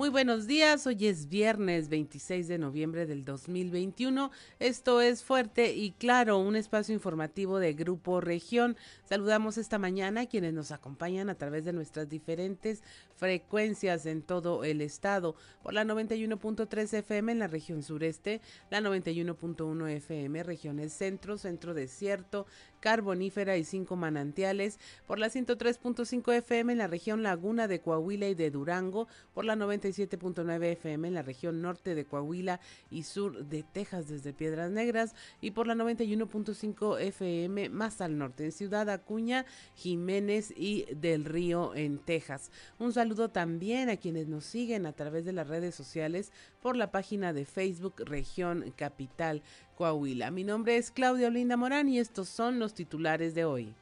Muy buenos días, hoy es viernes 26 de noviembre del 2021. Esto es Fuerte y Claro, un espacio informativo de Grupo Región. Saludamos esta mañana a quienes nos acompañan a través de nuestras diferentes frecuencias en todo el estado, por la 91.3 FM en la región sureste, la 91.1 FM regiones centro, centro desierto, carbonífera y cinco manantiales, por la 103.5 FM en la región Laguna de Coahuila y de Durango, por la 97.9 FM en la región norte de Coahuila y sur de Texas desde Piedras Negras y por la 91.5 FM más al norte en Ciudad Acuña, Jiménez y del Río en Texas. Un saludo también a quienes nos siguen a través de las redes sociales por la página de Facebook Región Capital Coahuila. Mi nombre es Claudia Olinda Morán y estos son los titulares de hoy.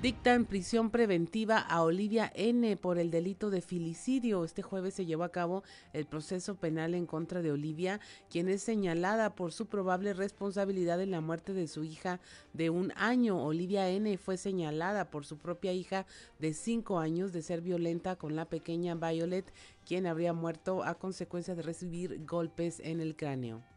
Dictan prisión preventiva a Olivia N por el delito de filicidio. Este jueves se llevó a cabo el proceso penal en contra de Olivia, quien es señalada por su probable responsabilidad en la muerte de su hija de un año. Olivia N fue señalada por su propia hija de cinco años de ser violenta con la pequeña Violet, quien habría muerto a consecuencia de recibir golpes en el cráneo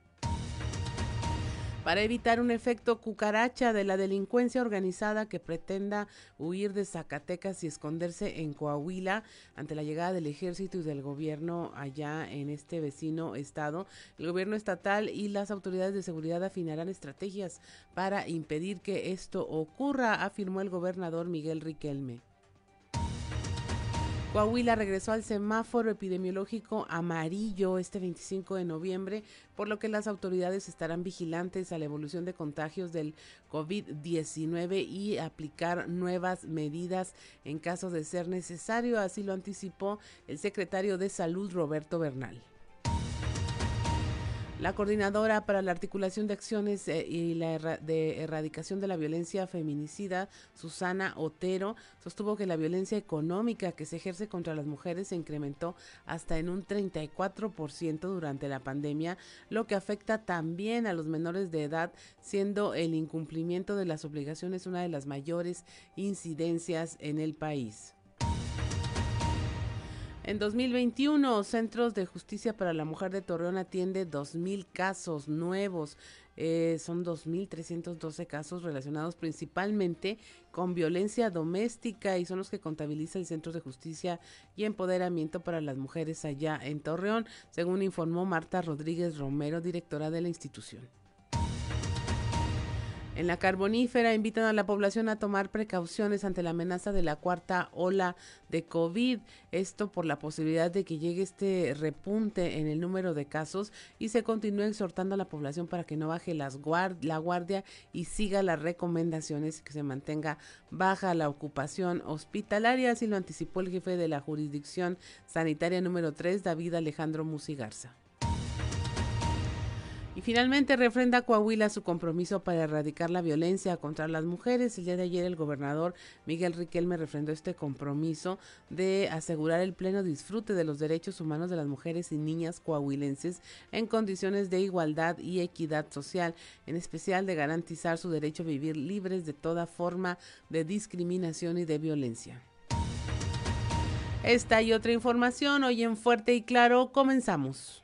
para evitar un efecto cucaracha de la delincuencia organizada que pretenda huir de Zacatecas y esconderse en Coahuila ante la llegada del ejército y del gobierno allá en este vecino estado. El gobierno estatal y las autoridades de seguridad afinarán estrategias para impedir que esto ocurra, afirmó el gobernador Miguel Riquelme. Coahuila regresó al semáforo epidemiológico amarillo este 25 de noviembre, por lo que las autoridades estarán vigilantes a la evolución de contagios del COVID-19 y aplicar nuevas medidas en caso de ser necesario, así lo anticipó el secretario de Salud Roberto Bernal. La coordinadora para la articulación de acciones eh, y la de erradicación de la violencia feminicida, Susana Otero, sostuvo que la violencia económica que se ejerce contra las mujeres se incrementó hasta en un 34% durante la pandemia, lo que afecta también a los menores de edad, siendo el incumplimiento de las obligaciones una de las mayores incidencias en el país. En 2021, Centros de Justicia para la Mujer de Torreón atiende 2.000 casos nuevos. Eh, son 2.312 casos relacionados principalmente con violencia doméstica y son los que contabiliza el Centro de Justicia y Empoderamiento para las Mujeres allá en Torreón, según informó Marta Rodríguez Romero, directora de la institución. En la carbonífera invitan a la población a tomar precauciones ante la amenaza de la cuarta ola de COVID. Esto por la posibilidad de que llegue este repunte en el número de casos y se continúe exhortando a la población para que no baje la guardia y siga las recomendaciones que se mantenga baja la ocupación hospitalaria. Así lo anticipó el jefe de la jurisdicción sanitaria número 3, David Alejandro Musigarza. Y finalmente refrenda Coahuila su compromiso para erradicar la violencia contra las mujeres. El día de ayer el gobernador Miguel Riquelme refrendó este compromiso de asegurar el pleno disfrute de los derechos humanos de las mujeres y niñas coahuilenses en condiciones de igualdad y equidad social, en especial de garantizar su derecho a vivir libres de toda forma de discriminación y de violencia. Esta y otra información hoy en Fuerte y Claro comenzamos.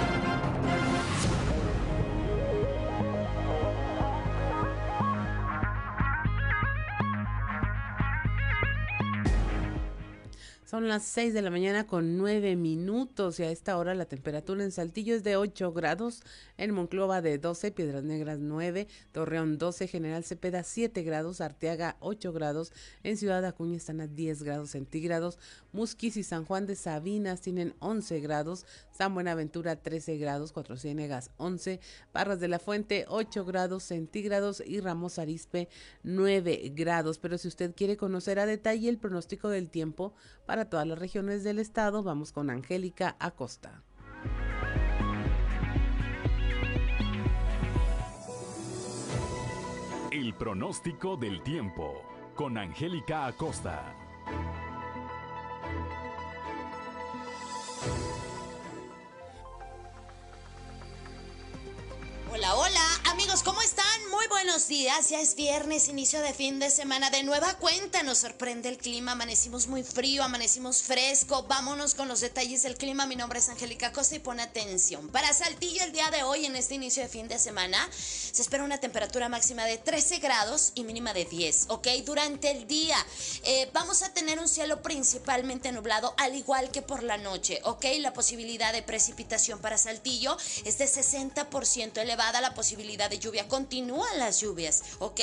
Son las 6 de la mañana con 9 minutos y a esta hora la temperatura en Saltillo es de 8 grados, en Monclova de 12, Piedras Negras 9, Torreón 12, General Cepeda 7 grados, Arteaga 8 grados, en Ciudad Acuña están a 10 grados centígrados, Musquis y San Juan de Sabinas tienen 11 grados, San Buenaventura 13 grados, Cuatro Ciénegas 11, Barras de la Fuente 8 grados centígrados y Ramos Arispe 9 grados. Pero si usted quiere conocer a detalle el pronóstico del tiempo para todas las regiones del estado, vamos con Angélica Acosta. El pronóstico del tiempo con Angélica Acosta. Hola, hola amigos, ¿cómo están? Muy buenos días, ya es viernes, inicio de fin de semana. De nueva cuenta nos sorprende el clima, amanecimos muy frío, amanecimos fresco. Vámonos con los detalles del clima. Mi nombre es Angélica Costa y pone atención. Para Saltillo el día de hoy, en este inicio de fin de semana, se espera una temperatura máxima de 13 grados y mínima de 10, ¿ok? Durante el día eh, vamos a tener un cielo principalmente nublado, al igual que por la noche, ¿ok? La posibilidad de precipitación para Saltillo es de 60% elevada la posibilidad de lluvia. Continúan las lluvias, ¿ok?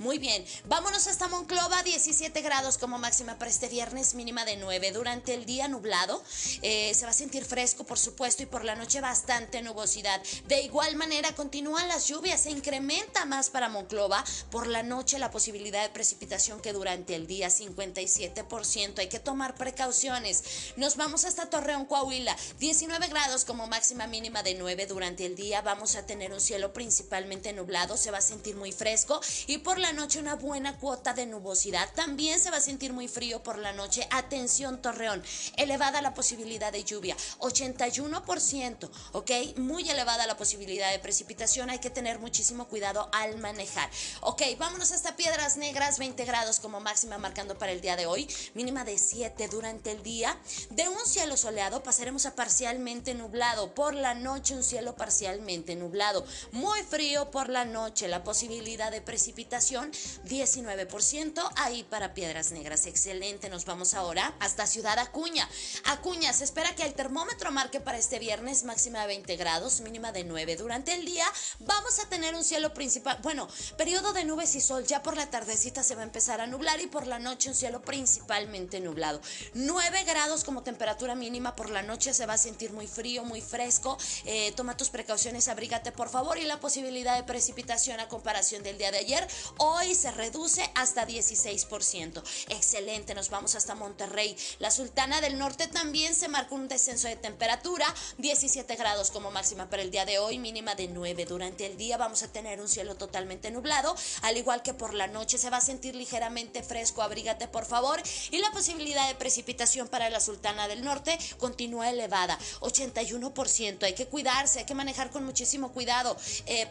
Muy bien. Vámonos hasta Monclova, 17 grados como máxima para este viernes, mínima de 9. Durante el día nublado, eh, se va a sentir fresco, por supuesto, y por la noche bastante nubosidad. De igual manera, continúan las lluvias, se incrementa más para Monclova. Por la noche, la posibilidad de precipitación que durante el día, 57%. Hay que tomar precauciones. Nos vamos hasta Torreón, Coahuila, 19 grados como máxima mínima de 9. Durante el día vamos a tener un cielo principalmente nublado, se va a sentir muy fresco y por la noche una buena cuota de nubosidad. También se va a sentir muy frío por la noche. Atención Torreón, elevada la posibilidad de lluvia, 81%, ¿ok? Muy elevada la posibilidad de precipitación, hay que tener muchísimo cuidado al manejar. Ok, vámonos hasta Piedras Negras, 20 grados como máxima marcando para el día de hoy, mínima de 7 durante el día. De un cielo soleado pasaremos a parcialmente nublado, por la noche un cielo parcialmente nublado. Muy frío por la noche, la posibilidad de precipitación 19% ahí para Piedras Negras. Excelente, nos vamos ahora hasta Ciudad Acuña. Acuña, se espera que el termómetro marque para este viernes máxima de 20 grados, mínima de 9. Durante el día vamos a tener un cielo principal, bueno, periodo de nubes y sol. Ya por la tardecita se va a empezar a nublar y por la noche un cielo principalmente nublado. 9 grados como temperatura mínima por la noche se va a sentir muy frío, muy fresco. Eh, toma tus precauciones, abrígate por favor y la posibilidad de precipitación a comparación del día de ayer hoy se reduce hasta 16%. Excelente, nos vamos hasta Monterrey. La Sultana del Norte también se marcó un descenso de temperatura, 17 grados como máxima para el día de hoy, mínima de 9. Durante el día vamos a tener un cielo totalmente nublado, al igual que por la noche se va a sentir ligeramente fresco, abrígate por favor, y la posibilidad de precipitación para la Sultana del Norte continúa elevada, 81%. Hay que cuidarse, hay que manejar con muchísimo cuidado eh,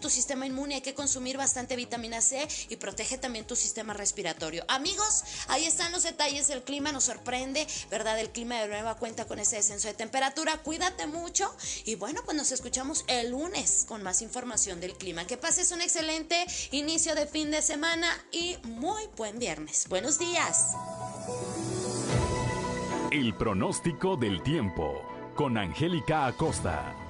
tu sistema inmune, hay que consumir bastante vitamina C y protege también tu sistema respiratorio. Amigos, ahí están los detalles del clima, nos sorprende, ¿verdad? El clima de nueva cuenta con ese descenso de temperatura. Cuídate mucho y bueno, pues nos escuchamos el lunes con más información del clima. Que pases un excelente inicio de fin de semana y muy buen viernes. Buenos días. El pronóstico del tiempo con Angélica Acosta.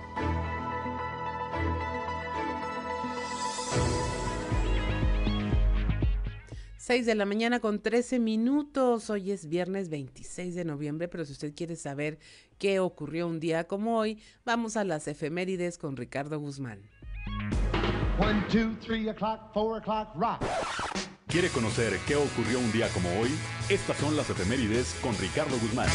6 de la mañana con 13 minutos. Hoy es viernes 26 de noviembre, pero si usted quiere saber qué ocurrió un día como hoy, vamos a las efemérides con Ricardo Guzmán. ¿Quiere conocer qué ocurrió un día como hoy? Estas son las efemérides con Ricardo Guzmán.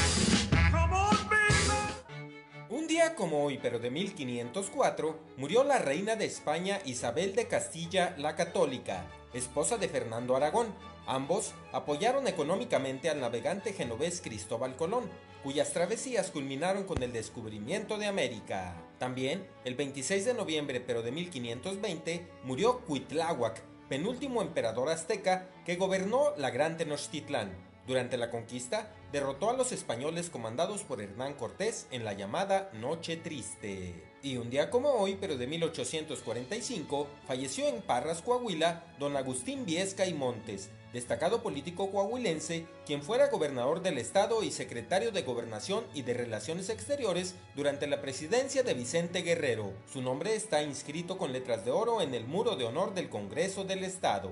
Un día como hoy, pero de 1504, murió la reina de España Isabel de Castilla la Católica, esposa de Fernando Aragón. Ambos apoyaron económicamente al navegante genovés Cristóbal Colón, cuyas travesías culminaron con el descubrimiento de América. También, el 26 de noviembre pero de 1520, murió Cuitláhuac, penúltimo emperador azteca que gobernó la Gran Tenochtitlán. Durante la conquista, derrotó a los españoles comandados por Hernán Cortés en la llamada Noche Triste. Y un día como hoy, pero de 1845, falleció en Parras, Coahuila, don Agustín Viesca y Montes, destacado político coahuilense, quien fuera gobernador del estado y secretario de Gobernación y de Relaciones Exteriores durante la presidencia de Vicente Guerrero. Su nombre está inscrito con letras de oro en el muro de honor del Congreso del Estado.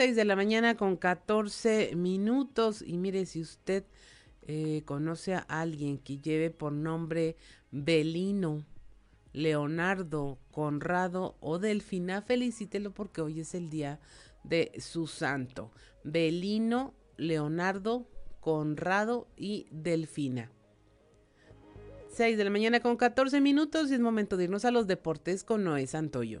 6 de la mañana con 14 minutos. Y mire, si usted eh, conoce a alguien que lleve por nombre Belino, Leonardo, Conrado o Delfina, felicítelo porque hoy es el día de su santo. Belino, Leonardo, Conrado y Delfina. 6 de la mañana con 14 minutos y es momento de irnos a los deportes con Noé Santoyo.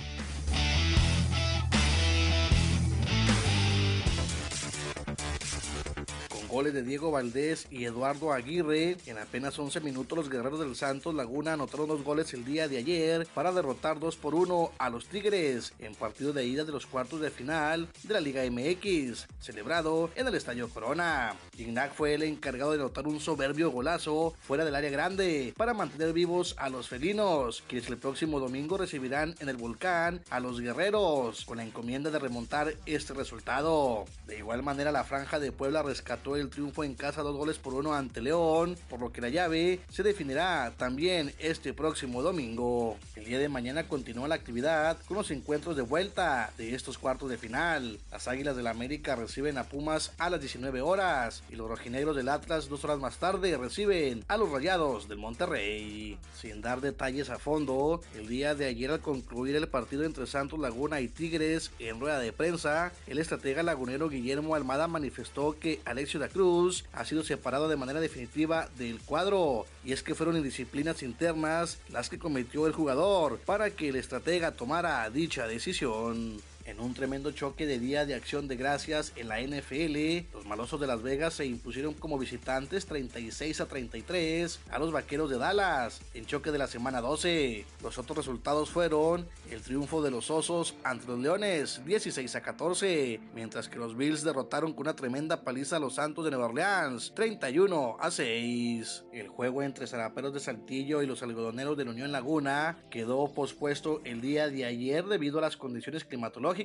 Goles de Diego Valdés y Eduardo Aguirre. En apenas 11 minutos los guerreros del Santos Laguna anotaron dos goles el día de ayer para derrotar 2 por 1 a los Tigres en partido de ida de los cuartos de final de la Liga MX, celebrado en el Estadio Corona. Gignac fue el encargado de anotar un soberbio golazo fuera del área grande para mantener vivos a los felinos, quienes el próximo domingo recibirán en el volcán a los guerreros con la encomienda de remontar este resultado. De igual manera la franja de Puebla rescató el el triunfo en casa dos goles por uno ante León, por lo que la llave se definirá también este próximo domingo. El día de mañana continúa la actividad con los encuentros de vuelta de estos cuartos de final. Las Águilas del la América reciben a Pumas a las 19 horas y los rojinegros del Atlas dos horas más tarde reciben a los Rayados del Monterrey. Sin dar detalles a fondo, el día de ayer al concluir el partido entre Santos Laguna y Tigres en rueda de prensa, el estratega lagunero Guillermo Almada manifestó que Alexio da Cruz ha sido separado de manera definitiva del cuadro y es que fueron indisciplinas internas las que cometió el jugador para que el estratega tomara dicha decisión. En un tremendo choque de día de acción de gracias en la NFL, los malosos de Las Vegas se impusieron como visitantes 36 a 33 a los vaqueros de Dallas en choque de la semana 12. Los otros resultados fueron el triunfo de los osos ante los leones 16 a 14, mientras que los Bills derrotaron con una tremenda paliza a los Santos de Nueva Orleans 31 a 6. El juego entre Zaraperos de Saltillo y los algodoneros de la Unión Laguna quedó pospuesto el día de ayer debido a las condiciones climatológicas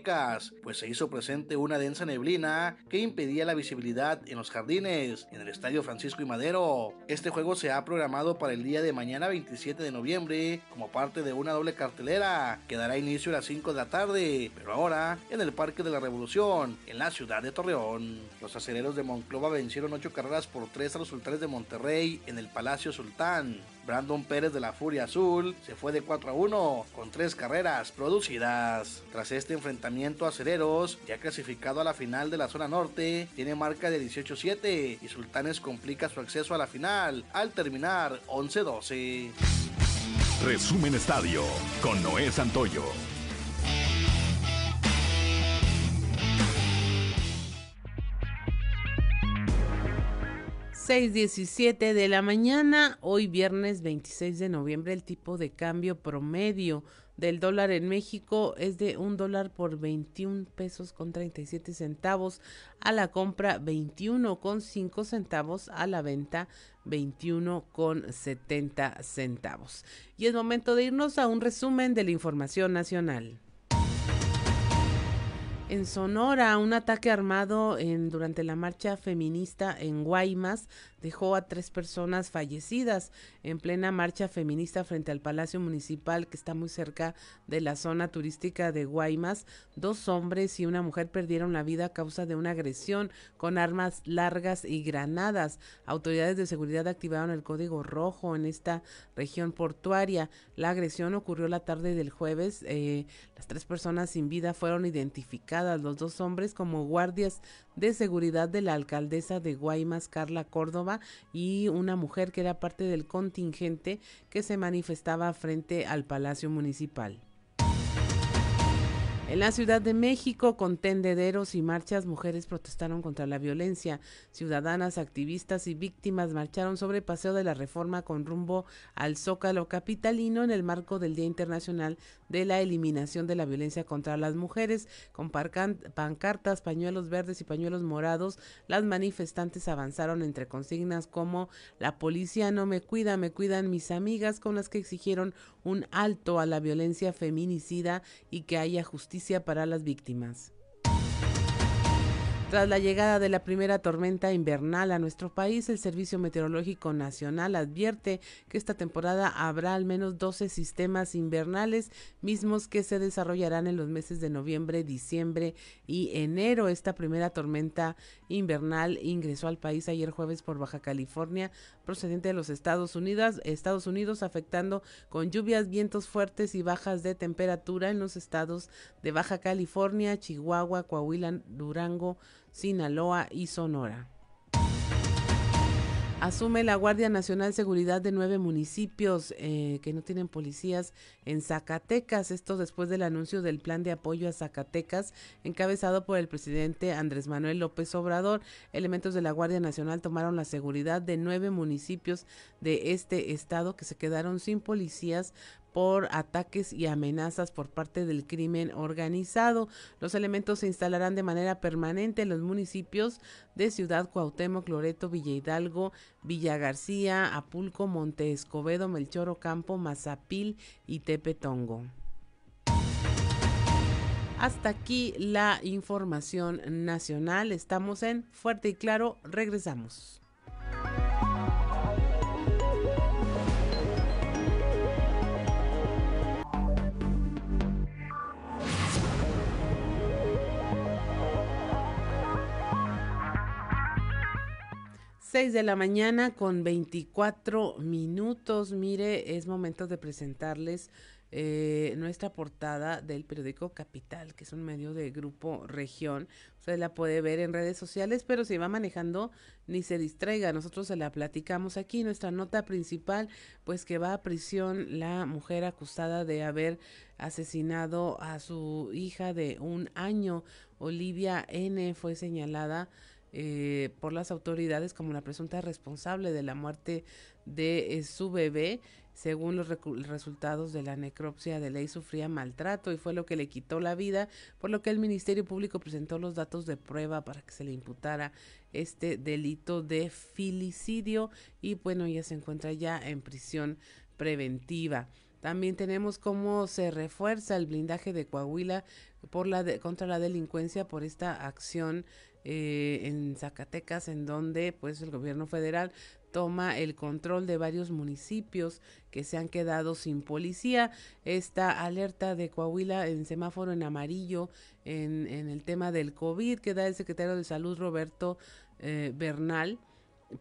pues se hizo presente una densa neblina que impedía la visibilidad en los jardines, en el Estadio Francisco y Madero. Este juego se ha programado para el día de mañana 27 de noviembre como parte de una doble cartelera que dará inicio a las 5 de la tarde, pero ahora en el Parque de la Revolución, en la ciudad de Torreón. Los aceleros de Monclova vencieron 8 carreras por 3 a los sultanes de Monterrey en el Palacio Sultán. Brandon Pérez de la Furia Azul se fue de 4 a 1 con 3 carreras producidas. Tras este enfrentamiento, Acereros, ya clasificado a la final de la zona norte, tiene marca de 18-7 y Sultanes complica su acceso a la final al terminar 11-12. Resumen Estadio con Noé Santoyo. 6:17 de la mañana, hoy viernes 26 de noviembre, el tipo de cambio promedio del dólar en México es de un dólar por 21 pesos con 37 centavos a la compra 21 con 5 centavos a la venta 21 con 70 centavos. Y es momento de irnos a un resumen de la información nacional. En Sonora, un ataque armado durante la marcha feminista en Guaymas dejó a tres personas fallecidas en plena marcha feminista frente al Palacio Municipal que está muy cerca de la zona turística de Guaymas. Dos hombres y una mujer perdieron la vida a causa de una agresión con armas largas y granadas. Autoridades de seguridad activaron el código rojo en esta región portuaria. La agresión ocurrió la tarde del jueves. Eh, las tres personas sin vida fueron identificadas, los dos hombres como guardias de seguridad de la alcaldesa de Guaymas, Carla Córdoba, y una mujer que era parte del contingente que se manifestaba frente al Palacio Municipal. En la Ciudad de México, con tendederos y marchas, mujeres protestaron contra la violencia. Ciudadanas, activistas y víctimas marcharon sobre Paseo de la Reforma con rumbo al Zócalo Capitalino en el marco del Día Internacional de la Eliminación de la Violencia contra las Mujeres. Con pancartas, pañuelos verdes y pañuelos morados, las manifestantes avanzaron entre consignas como La policía no me cuida, me cuidan mis amigas, con las que exigieron un alto a la violencia feminicida y que haya justicia para las víctimas. Tras la llegada de la primera tormenta invernal a nuestro país, el Servicio Meteorológico Nacional advierte que esta temporada habrá al menos 12 sistemas invernales, mismos que se desarrollarán en los meses de noviembre, diciembre y enero. Esta primera tormenta invernal ingresó al país ayer jueves por Baja California, procedente de los Estados Unidos, Estados Unidos afectando con lluvias, vientos fuertes y bajas de temperatura en los estados de Baja California, Chihuahua, Coahuila, Durango, Sinaloa y Sonora. Asume la Guardia Nacional Seguridad de nueve municipios eh, que no tienen policías en Zacatecas. Esto después del anuncio del plan de apoyo a Zacatecas encabezado por el presidente Andrés Manuel López Obrador. Elementos de la Guardia Nacional tomaron la seguridad de nueve municipios de este estado que se quedaron sin policías por ataques y amenazas por parte del crimen organizado. Los elementos se instalarán de manera permanente en los municipios de Ciudad Cuauhtémoc, Loreto, Villa Hidalgo, Villa García, Apulco, Monte Escobedo, Melchor Ocampo, Mazapil y Tepetongo. Hasta aquí la información nacional. Estamos en Fuerte y Claro. Regresamos. 6 de la mañana con 24 minutos. Mire, es momento de presentarles eh, nuestra portada del periódico Capital, que es un medio de grupo región. Usted la puede ver en redes sociales, pero si va manejando, ni se distraiga. Nosotros se la platicamos aquí. Nuestra nota principal, pues que va a prisión la mujer acusada de haber asesinado a su hija de un año. Olivia N. fue señalada eh, por las autoridades como la presunta responsable de la muerte de eh, su bebé. Según los resultados de la necropsia de ley, sufría maltrato y fue lo que le quitó la vida, por lo que el Ministerio Público presentó los datos de prueba para que se le imputara este delito de filicidio y bueno, ya se encuentra ya en prisión preventiva. También tenemos cómo se refuerza el blindaje de Coahuila por la contra la delincuencia por esta acción eh, en Zacatecas, en donde pues el gobierno federal toma el control de varios municipios que se han quedado sin policía. Esta alerta de Coahuila en semáforo en amarillo en, en el tema del COVID que da el secretario de Salud Roberto eh, Bernal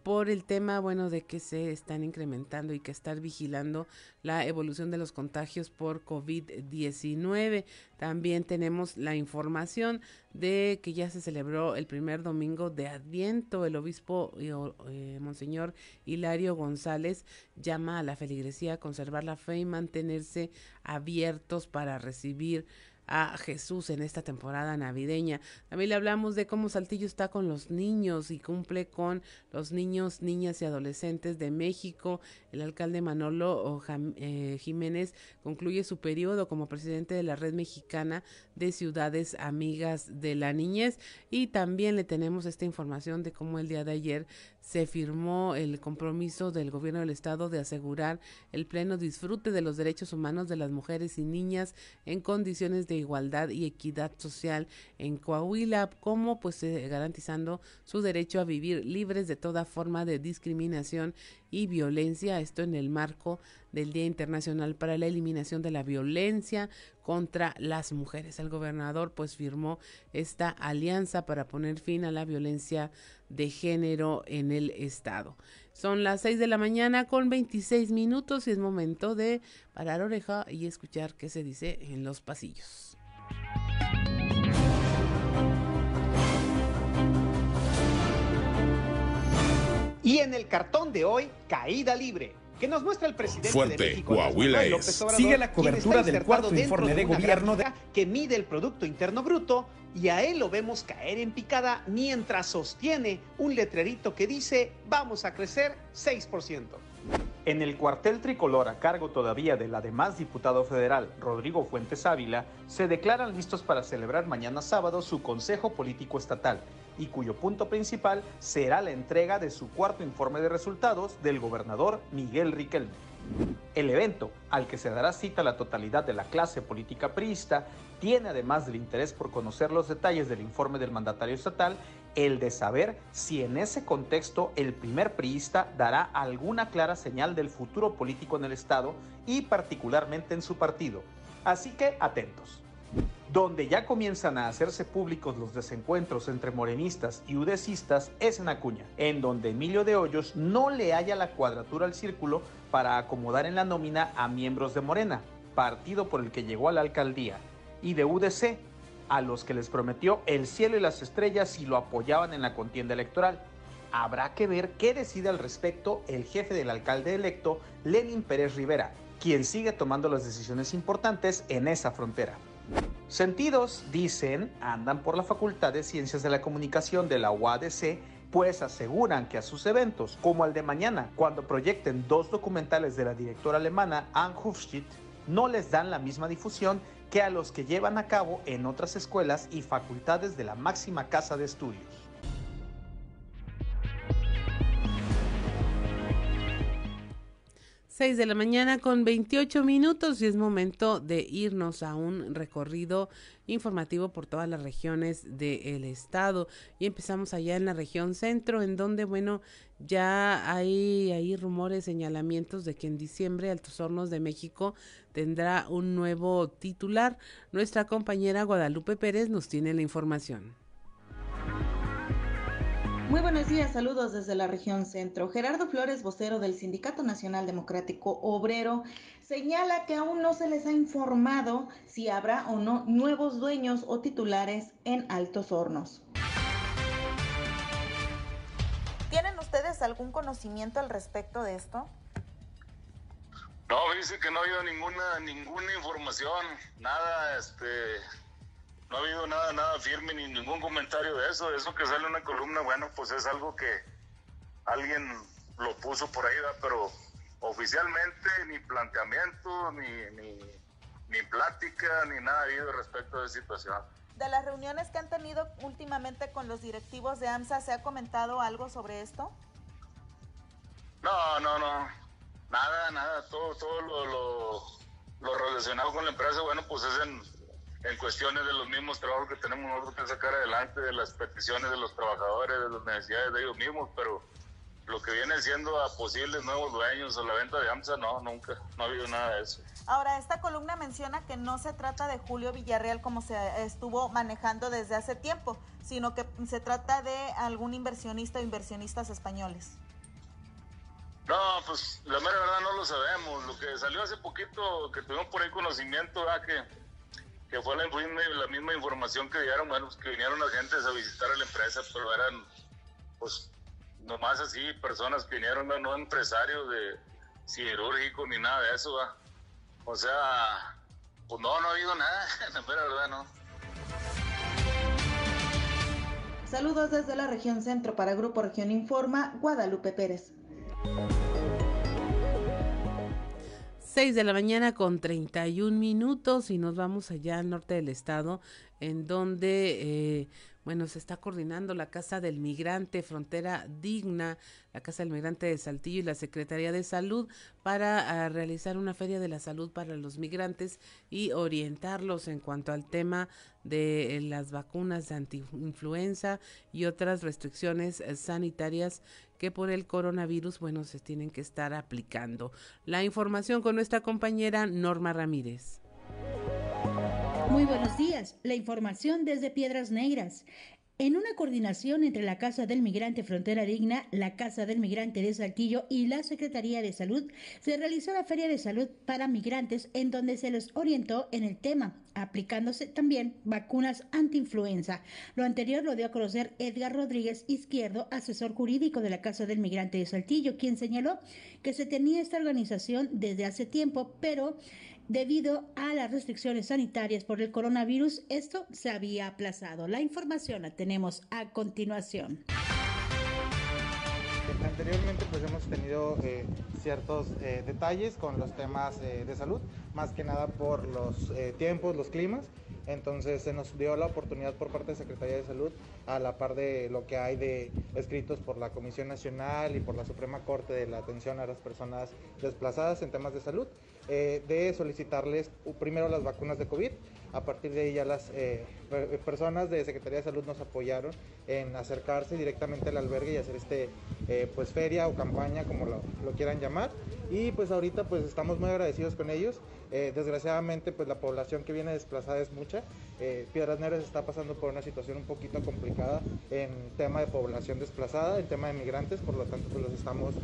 por el tema, bueno, de que se están incrementando y que estar vigilando la evolución de los contagios por COVID-19. También tenemos la información de que ya se celebró el primer domingo de Adviento. El obispo eh, Monseñor Hilario González llama a la feligresía a conservar la fe y mantenerse abiertos para recibir a Jesús en esta temporada navideña. También le hablamos de cómo Saltillo está con los niños y cumple con los niños, niñas y adolescentes de México. El alcalde Manolo eh, Jiménez concluye su periodo como presidente de la Red Mexicana de Ciudades Amigas de la Niñez. Y también le tenemos esta información de cómo el día de ayer se firmó el compromiso del gobierno del estado de asegurar el pleno disfrute de los derechos humanos de las mujeres y niñas en condiciones de igualdad y equidad social en Coahuila, como pues eh, garantizando su derecho a vivir libres de toda forma de discriminación y violencia, esto en el marco del Día Internacional para la Eliminación de la Violencia contra las Mujeres. El gobernador pues firmó esta alianza para poner fin a la violencia de género en el estado. Son las 6 de la mañana con 26 minutos y es momento de parar oreja y escuchar qué se dice en los pasillos. Y en el cartón de hoy, caída libre que nos muestra el presidente Fuerte, de México, Coahuila Sigue la cobertura del cuarto informe de, gobierno que mide el Producto Interno Bruto y a él lo vemos caer en picada mientras sostiene un letrerito que dice vamos a crecer 6%. En el cuartel tricolor a cargo todavía del además diputado federal Rodrigo Fuentes Ávila, se declaran listos para celebrar mañana sábado su Consejo Político Estatal y cuyo punto principal será la entrega de su cuarto informe de resultados del gobernador Miguel Riquelme. El evento, al que se dará cita la totalidad de la clase política priista, tiene además del interés por conocer los detalles del informe del mandatario estatal, el de saber si en ese contexto el primer priista dará alguna clara señal del futuro político en el Estado y particularmente en su partido. Así que atentos. Donde ya comienzan a hacerse públicos los desencuentros entre morenistas y udecistas es en Acuña, en donde Emilio de Hoyos no le halla la cuadratura al círculo para acomodar en la nómina a miembros de Morena, partido por el que llegó a la alcaldía, y de UDC, a los que les prometió el cielo y las estrellas si lo apoyaban en la contienda electoral. Habrá que ver qué decide al respecto el jefe del alcalde electo, Lenin Pérez Rivera, quien sigue tomando las decisiones importantes en esa frontera. Sentidos, dicen, andan por la Facultad de Ciencias de la Comunicación de la UADC, pues aseguran que a sus eventos, como al de mañana, cuando proyecten dos documentales de la directora alemana Anne Hufschmidt, no les dan la misma difusión que a los que llevan a cabo en otras escuelas y facultades de la máxima casa de estudios. 6 de la mañana con 28 minutos y es momento de irnos a un recorrido informativo por todas las regiones del estado y empezamos allá en la región centro en donde bueno ya hay, hay rumores, señalamientos de que en diciembre Altos Hornos de México tendrá un nuevo titular. Nuestra compañera Guadalupe Pérez nos tiene la información. Muy buenos días, saludos desde la región centro. Gerardo Flores, vocero del Sindicato Nacional Democrático Obrero, señala que aún no se les ha informado si habrá o no nuevos dueños o titulares en Altos Hornos. ¿Tienen ustedes algún conocimiento al respecto de esto? No, dice que no ha habido ninguna ninguna información, nada, este, no ha habido nada, nada firme ni ningún comentario de eso. Eso que sale una columna, bueno, pues es algo que alguien lo puso por ahí, pero oficialmente ni planteamiento, ni, ni, ni plática, ni nada ha habido respecto de esa situación. De las reuniones que han tenido últimamente con los directivos de AMSA, ¿se ha comentado algo sobre esto? No, no, no. Nada, nada. Todo, todo lo, lo, lo relacionado con la empresa, bueno, pues es en, en cuestiones de los mismos trabajos que tenemos nosotros que sacar adelante, de las peticiones de los trabajadores, de las necesidades de ellos mismos, pero lo que viene siendo a posibles nuevos dueños o la venta de AMSA, no, nunca, no ha habido nada de eso. Ahora, esta columna menciona que no se trata de Julio Villarreal como se estuvo manejando desde hace tiempo, sino que se trata de algún inversionista o inversionistas españoles. No, pues la mera verdad no lo sabemos. Lo que salió hace poquito, que tuvimos por ahí conocimiento, era que que fue la, misma información que dieron, bueno, pues, que vinieron agentes a visitar a la empresa, pero eran, pues, nomás así, personas que vinieron, no, empresarios de siderúrgico ni nada de eso, ¿va? O sea, pues no, no ha habido nada, la verdad, no. Saludos desde la región centro para Grupo Región Informa, Guadalupe Pérez. 6 de la mañana con 31 minutos y nos vamos allá al norte del estado, en donde, eh, bueno, se está coordinando la Casa del Migrante, Frontera Digna, la Casa del Migrante de Saltillo y la Secretaría de Salud para ah, realizar una feria de la salud para los migrantes y orientarlos en cuanto al tema de eh, las vacunas de antiinfluenza y otras restricciones eh, sanitarias que por el coronavirus, bueno, se tienen que estar aplicando. La información con nuestra compañera Norma Ramírez. Muy buenos días. La información desde Piedras Negras. En una coordinación entre la Casa del Migrante Frontera Digna, la Casa del Migrante de Saltillo y la Secretaría de Salud, se realizó la Feria de Salud para Migrantes en donde se les orientó en el tema, aplicándose también vacunas anti-influenza. Lo anterior lo dio a conocer Edgar Rodríguez Izquierdo, asesor jurídico de la Casa del Migrante de Saltillo, quien señaló que se tenía esta organización desde hace tiempo, pero Debido a las restricciones sanitarias por el coronavirus, esto se había aplazado. La información la tenemos a continuación. Anteriormente pues hemos tenido eh, ciertos eh, detalles con los temas eh, de salud, más que nada por los tiempos, los climas Entonces se nos dio la oportunidad por parte de Secretaría de Salud, a la par de lo que hay de escritos por la Comisión Nacional y por la Suprema Corte de la atención a las personas desplazadas en temas de salud, eh, de solicitarles primero las vacunas de COVID. A partir de ahí ya las eh, personas de Secretaría de Salud nos apoyaron en acercarse directamente al albergue y hacer este eh, pues feria o campaña como lo, lo, quieran llamar y pues ahorita pues estamos muy agradecidos con ellos desgraciadamente pues la población que viene desplazada es mucha Piedras Negras está pasando por una situación un poquito complicada en tema de población desplazada en tema de migrantes por lo tanto pues los estamos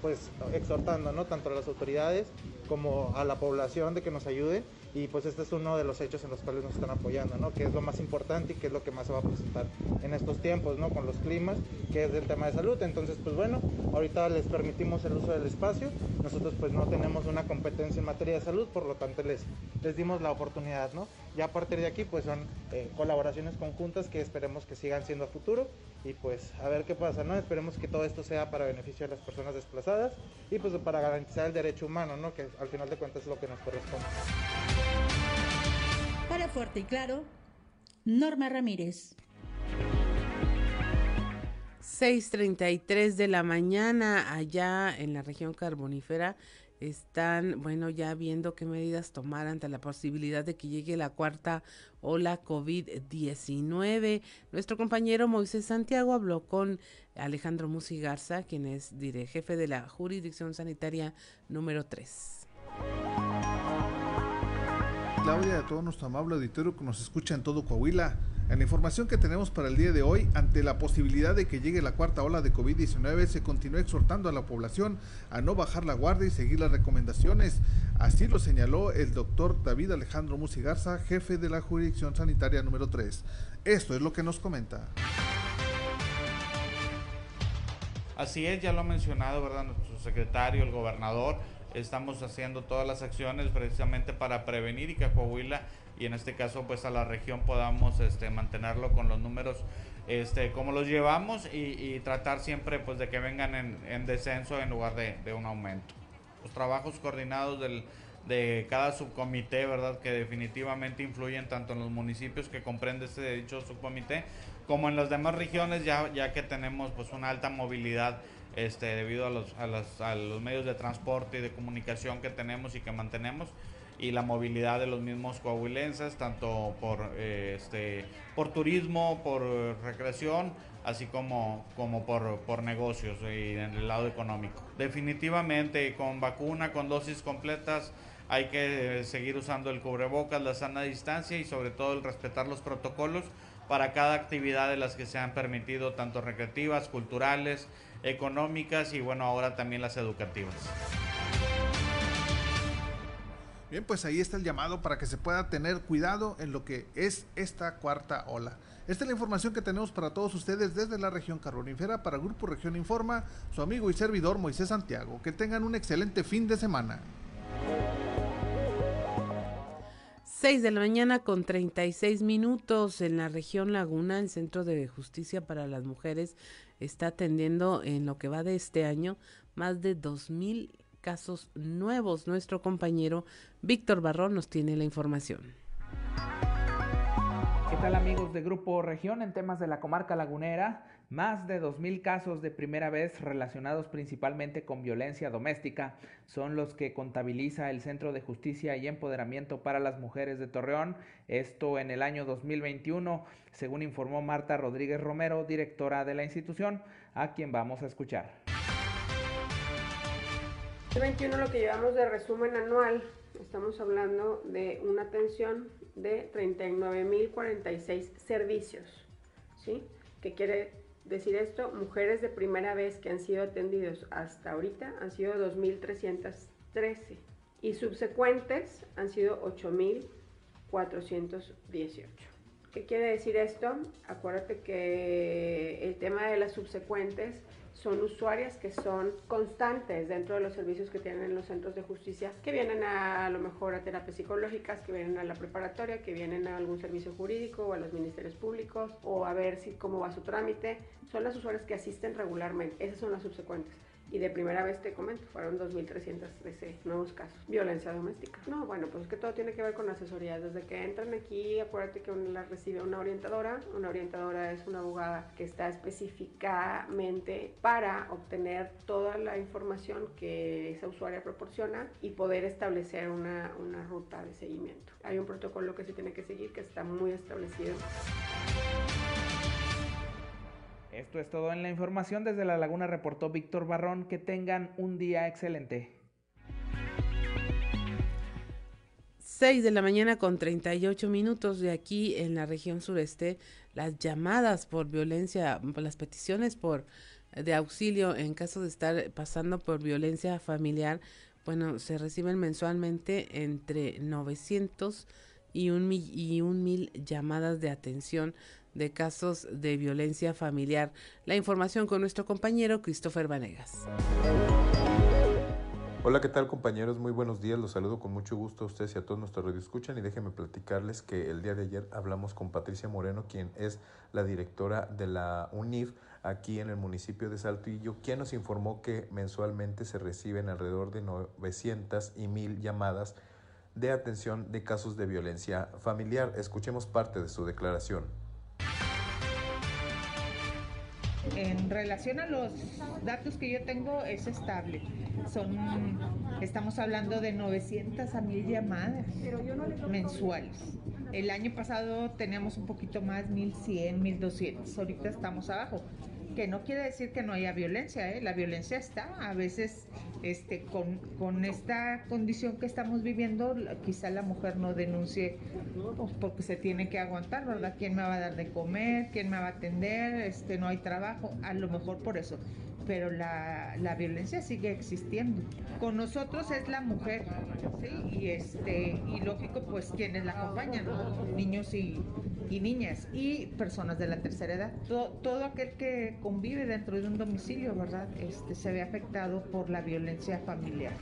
pues exhortando no tanto a las autoridades como a la población de que nos ayude y pues este es uno de los hechos en los cuales nos están apoyando, ¿no? Que es lo más importante y que es lo que más se va a presentar en estos tiempos, ¿no? Con los climas, que es el tema de salud. Entonces, pues bueno, ahorita les permitimos el uso del espacio. Nosotros pues no tenemos una competencia en materia de salud, por lo tanto les, les dimos la oportunidad, ¿no? Ya a partir de aquí pues son eh, colaboraciones conjuntas que esperemos que sigan siendo a futuro y pues a ver qué pasa, ¿no? Esperemos que todo esto sea para beneficio de las personas desplazadas y pues para garantizar el derecho humano, ¿no? Que al final de cuentas es lo que nos corresponde. Para Fuerte y Claro, Norma Ramírez. 6.33 de la mañana allá en la región carbonífera están, bueno, ya viendo qué medidas tomar ante la posibilidad de que llegue la cuarta ola COVID-19. Nuestro compañero Moisés Santiago habló con Alejandro Musi Garza, quien es jefe de la Jurisdicción Sanitaria número 3. Claudia, a todo nuestro amable auditorio que nos escucha en todo Coahuila. En la información que tenemos para el día de hoy, ante la posibilidad de que llegue la cuarta ola de COVID-19, se continúa exhortando a la población a no bajar la guardia y seguir las recomendaciones. Así lo señaló el doctor David Alejandro Musigarza, jefe de la jurisdicción sanitaria número 3. Esto es lo que nos comenta. Así es, ya lo ha mencionado, ¿verdad? Nuestro secretario, el gobernador estamos haciendo todas las acciones precisamente para prevenir y que Coahuila y en este caso pues a la región podamos este, mantenerlo con los números este, como los llevamos y, tratar siempre pues de que vengan en, descenso en lugar de, un aumento. Los trabajos coordinados del, de cada subcomité, ¿verdad? Que definitivamente influyen tanto en los municipios que comprende este dicho subcomité como en las demás regiones ya, ya que tenemos pues una alta movilidad este, debido a los, a, los medios de transporte y de comunicación que tenemos y que mantenemos y la movilidad de los mismos coahuilenses, tanto por, eh, este, por turismo, por recreación, así como, como por, por negocios y en el lado económico. Definitivamente con vacuna, con dosis completas, hay que seguir usando el cubrebocas, la sana distancia y sobre todo el respetar los protocolos para cada actividad de las que se han permitido, tanto recreativas, culturales, económicas y bueno, ahora también las educativas. Bien, pues ahí está el llamado para que se pueda tener cuidado en lo que es esta cuarta ola. Esta es la información que tenemos para todos ustedes desde la región carbonífera para Grupo Región Informa, su amigo y servidor Moisés Santiago. Que tengan un excelente fin de semana. 6 de la mañana con 36 minutos en la región Laguna, el Centro de Justicia para las Mujeres está atendiendo en lo que va de este año más de 2.000 casos nuevos. Nuestro compañero Víctor Barrón nos tiene la información. ¿Qué tal amigos de Grupo Región en temas de la comarca lagunera? Más de 2.000 casos de primera vez relacionados principalmente con violencia doméstica son los que contabiliza el Centro de Justicia y Empoderamiento para las Mujeres de Torreón, esto en el año 2021, según informó Marta Rodríguez Romero, directora de la institución, a quien vamos a escuchar. 2021 lo que llevamos de resumen anual, estamos hablando de una atención de 39.046 servicios, ¿sí? Que quiere decir esto, mujeres de primera vez que han sido atendidos hasta ahorita han sido 2.313 y subsecuentes han sido 8.418. ¿Qué quiere decir esto? Acuérdate que el tema de las subsecuentes son usuarias que son constantes dentro de los servicios que tienen en los centros de justicia, que vienen a, lo mejor a terapias psicológicas, que vienen a la preparatoria, que vienen a algún servicio jurídico o a los ministerios públicos o a ver si cómo va su trámite. Son las usuarias que asisten regularmente, esas son las subsecuentes. Y de primera vez te comento, fueron 2.313 nuevos casos. Violencia doméstica. No, bueno, pues es que todo tiene que ver con asesoría. Desde que entran aquí, acuérdate que la recibe una orientadora. Una orientadora es una abogada que está específicamente para obtener toda la información que esa usuaria proporciona y poder establecer una, una ruta de seguimiento. Hay un protocolo que se tiene que seguir que está muy establecido. Esto es todo en la información. Desde La Laguna reportó Víctor Barrón. Que tengan un día excelente. 6 de la mañana con 38 minutos de aquí en la región sureste, las llamadas por violencia, las peticiones por de auxilio en caso de estar pasando por violencia familiar, bueno, se reciben mensualmente entre 900 y un, y un mil llamadas de atención de casos de violencia familiar. La información con nuestro compañero Christopher Vanegas. Hola, ¿qué tal compañeros? Muy buenos días. Los saludo con mucho gusto a ustedes y a todos nuestros escuchan y déjenme platicarles que el día de ayer hablamos con Patricia Moreno, quien es la directora de la UNIF aquí en el municipio de Saltillo, quien nos informó que mensualmente se reciben alrededor de 900 y 1000 llamadas de atención de casos de violencia familiar. Escuchemos parte de su declaración. En relación a los datos que yo tengo es estable. Son, estamos hablando de 900 a 1000 llamadas mensuales. El año pasado teníamos un poquito más, 1100, 1200. Ahorita estamos abajo que no quiere decir que no haya violencia, ¿eh? la violencia está, a veces este, con, con, esta condición que estamos viviendo, quizá la mujer no denuncie pues, porque se tiene que aguantar, ¿verdad? ¿Quién me va a dar de comer? ¿Quién me va a atender? Este, no hay trabajo, a lo mejor por eso pero la, la, violencia sigue existiendo. Con nosotros es la mujer. Y, este, y lógico, pues quienes la acompañan, niños y, y, niñas y personas de la tercera edad. Todo, todo, aquel que convive dentro de un domicilio, ¿verdad? Este, se ve afectado por la violencia familiar.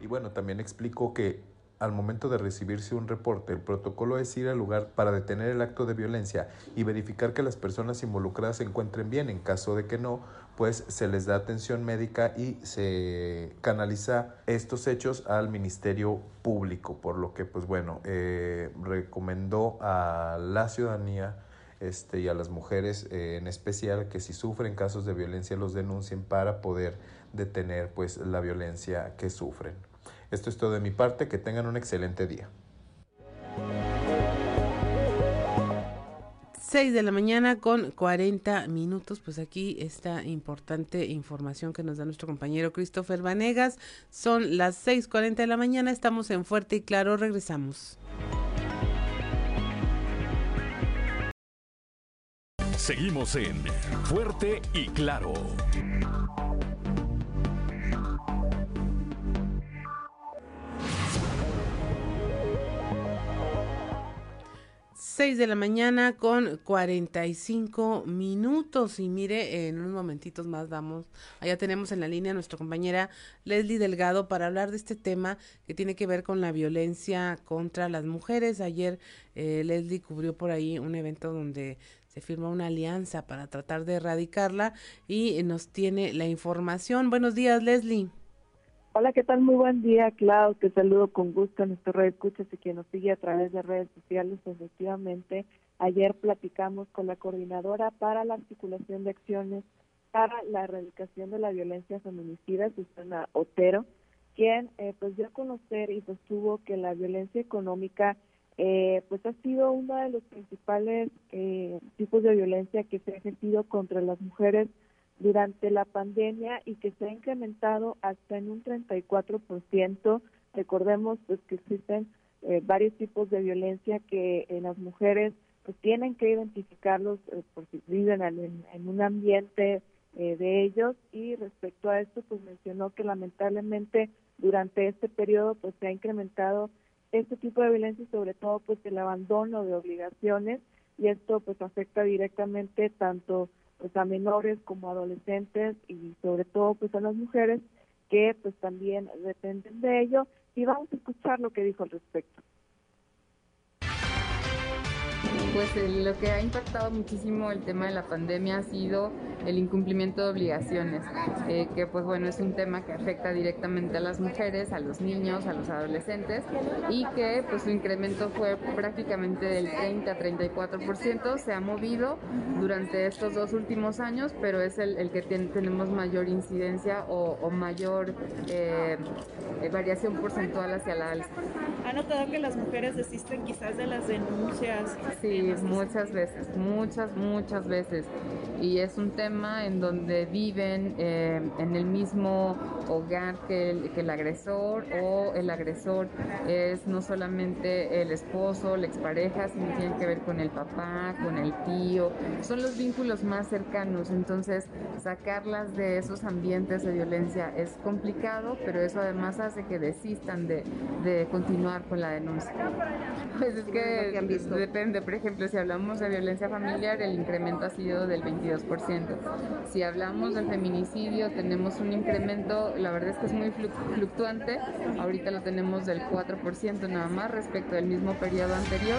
Y bueno, también explico que al momento de recibirse un reporte, el protocolo es ir al lugar para detener el acto de violencia y verificar que las personas involucradas se encuentren bien. En caso de que no, pues se les da atención médica y se canaliza estos hechos al Ministerio Público, por lo que, pues bueno, eh, recomendó a la ciudadanía este, y a las mujeres eh, en especial que si sufren casos de violencia los denuncien para poder detener pues la violencia que sufren. Esto es todo de mi parte, que tengan un excelente día. 6 de la mañana con 40 minutos, pues aquí esta importante información que nos da nuestro compañero Christopher Vanegas. Son las 6.40 de la mañana, estamos en Fuerte y Claro, regresamos. Seguimos en Fuerte y Claro. 6 de la mañana con 45 minutos y mire, en unos momentitos más vamos, allá tenemos en la línea a nuestra compañera Leslie Delgado para hablar de este tema que tiene que ver con la violencia contra las mujeres. Ayer eh, Leslie cubrió por ahí un evento donde se firmó una alianza para tratar de erradicarla y nos tiene la información. Buenos días, Leslie. Hola, ¿qué tal? Muy buen día, Clau. Te saludo con gusto en nuestro red escuchas y quien nos sigue a través de redes sociales. Efectivamente, ayer platicamos con la coordinadora para la articulación de acciones para la erradicación de la violencia feminicida, Susana Otero, quien eh, pues dio a conocer y sostuvo que la violencia económica eh, pues ha sido uno de los principales eh, tipos de violencia que se ha ejercido contra las mujeres durante la pandemia y que se ha incrementado hasta en un 34%. Recordemos pues que existen eh, varios tipos de violencia que en las mujeres pues tienen que identificarlos eh, porque viven en, un ambiente eh, de ellos y respecto a esto pues mencionó que lamentablemente durante este periodo pues se ha incrementado este tipo de violencia sobre todo pues el abandono de obligaciones y esto pues afecta directamente tanto pues a menores como adolescentes y sobre todo pues a las mujeres que pues también dependen de ello y vamos a escuchar lo que dijo al respecto. Pues lo que ha impactado muchísimo el tema de la pandemia ha sido el incumplimiento de obligaciones, eh, que pues bueno, es un tema que afecta directamente a las mujeres, a los niños, a los adolescentes y que pues su incremento fue prácticamente del 30 a 34%, se ha movido durante estos dos últimos años, pero es el, que tenemos mayor incidencia o, mayor eh, variación porcentual hacia la alza. ¿Ha notado que las mujeres desisten quizás de las denuncias? Sí, muchas veces, muchas, muchas veces. Y es un tema en donde viven eh, en el mismo hogar que el, que el agresor o el agresor es no solamente el esposo, la expareja, sino tiene que ver con el papá, con el tío. Son los vínculos más cercanos. Entonces, sacarlas de esos ambientes de violencia es complicado, pero eso además hace que desistan de, de continuar con la denuncia. Pues es que depende, por ejemplo, si hablamos de violencia familiar, el incremento ha sido del 22%. Si hablamos del feminicidio, tenemos un incremento, la verdad es que es muy fluctuante, ahorita lo tenemos del 4% nada más respecto del mismo periodo anterior.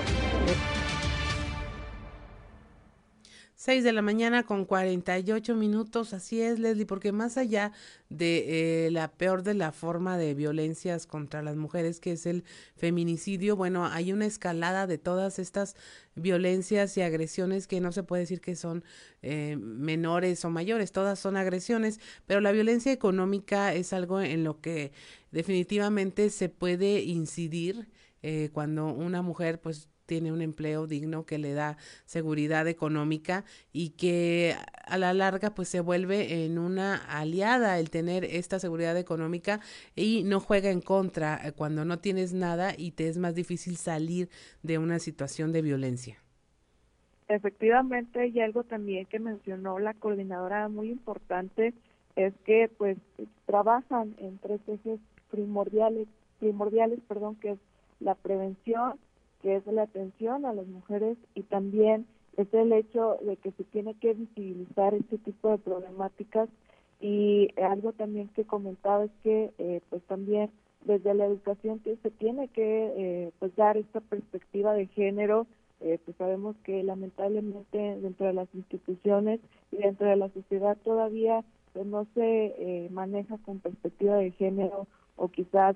6 de la mañana con 48 minutos, así es, Leslie, porque más allá de eh, la peor de la forma de violencias contra las mujeres, que es el feminicidio, bueno, hay una escalada de todas estas violencias y agresiones que no se puede decir que son eh, menores o mayores, todas son agresiones, pero la violencia económica es algo en lo que definitivamente se puede incidir eh, cuando una mujer pues tiene un empleo digno que le da seguridad económica y que a la larga pues se vuelve en una aliada el tener esta seguridad económica y no juega en contra eh, cuando no tienes nada y te es más difícil salir de una situación de violencia. Efectivamente, y algo también que mencionó la coordinadora muy importante es que pues trabajan en tres ejes primordiales, primordiales, perdón, que es la prevención, que es la atención a las mujeres y también es el hecho de que se tiene que visibilizar este tipo de problemáticas. Y algo también que comentaba es que eh, pues también desde la educación se tiene que eh, pues dar esta perspectiva de género eh, pues sabemos que lamentablemente dentro de las instituciones y dentro de la sociedad todavía pues no se maneja con perspectiva de género o quizás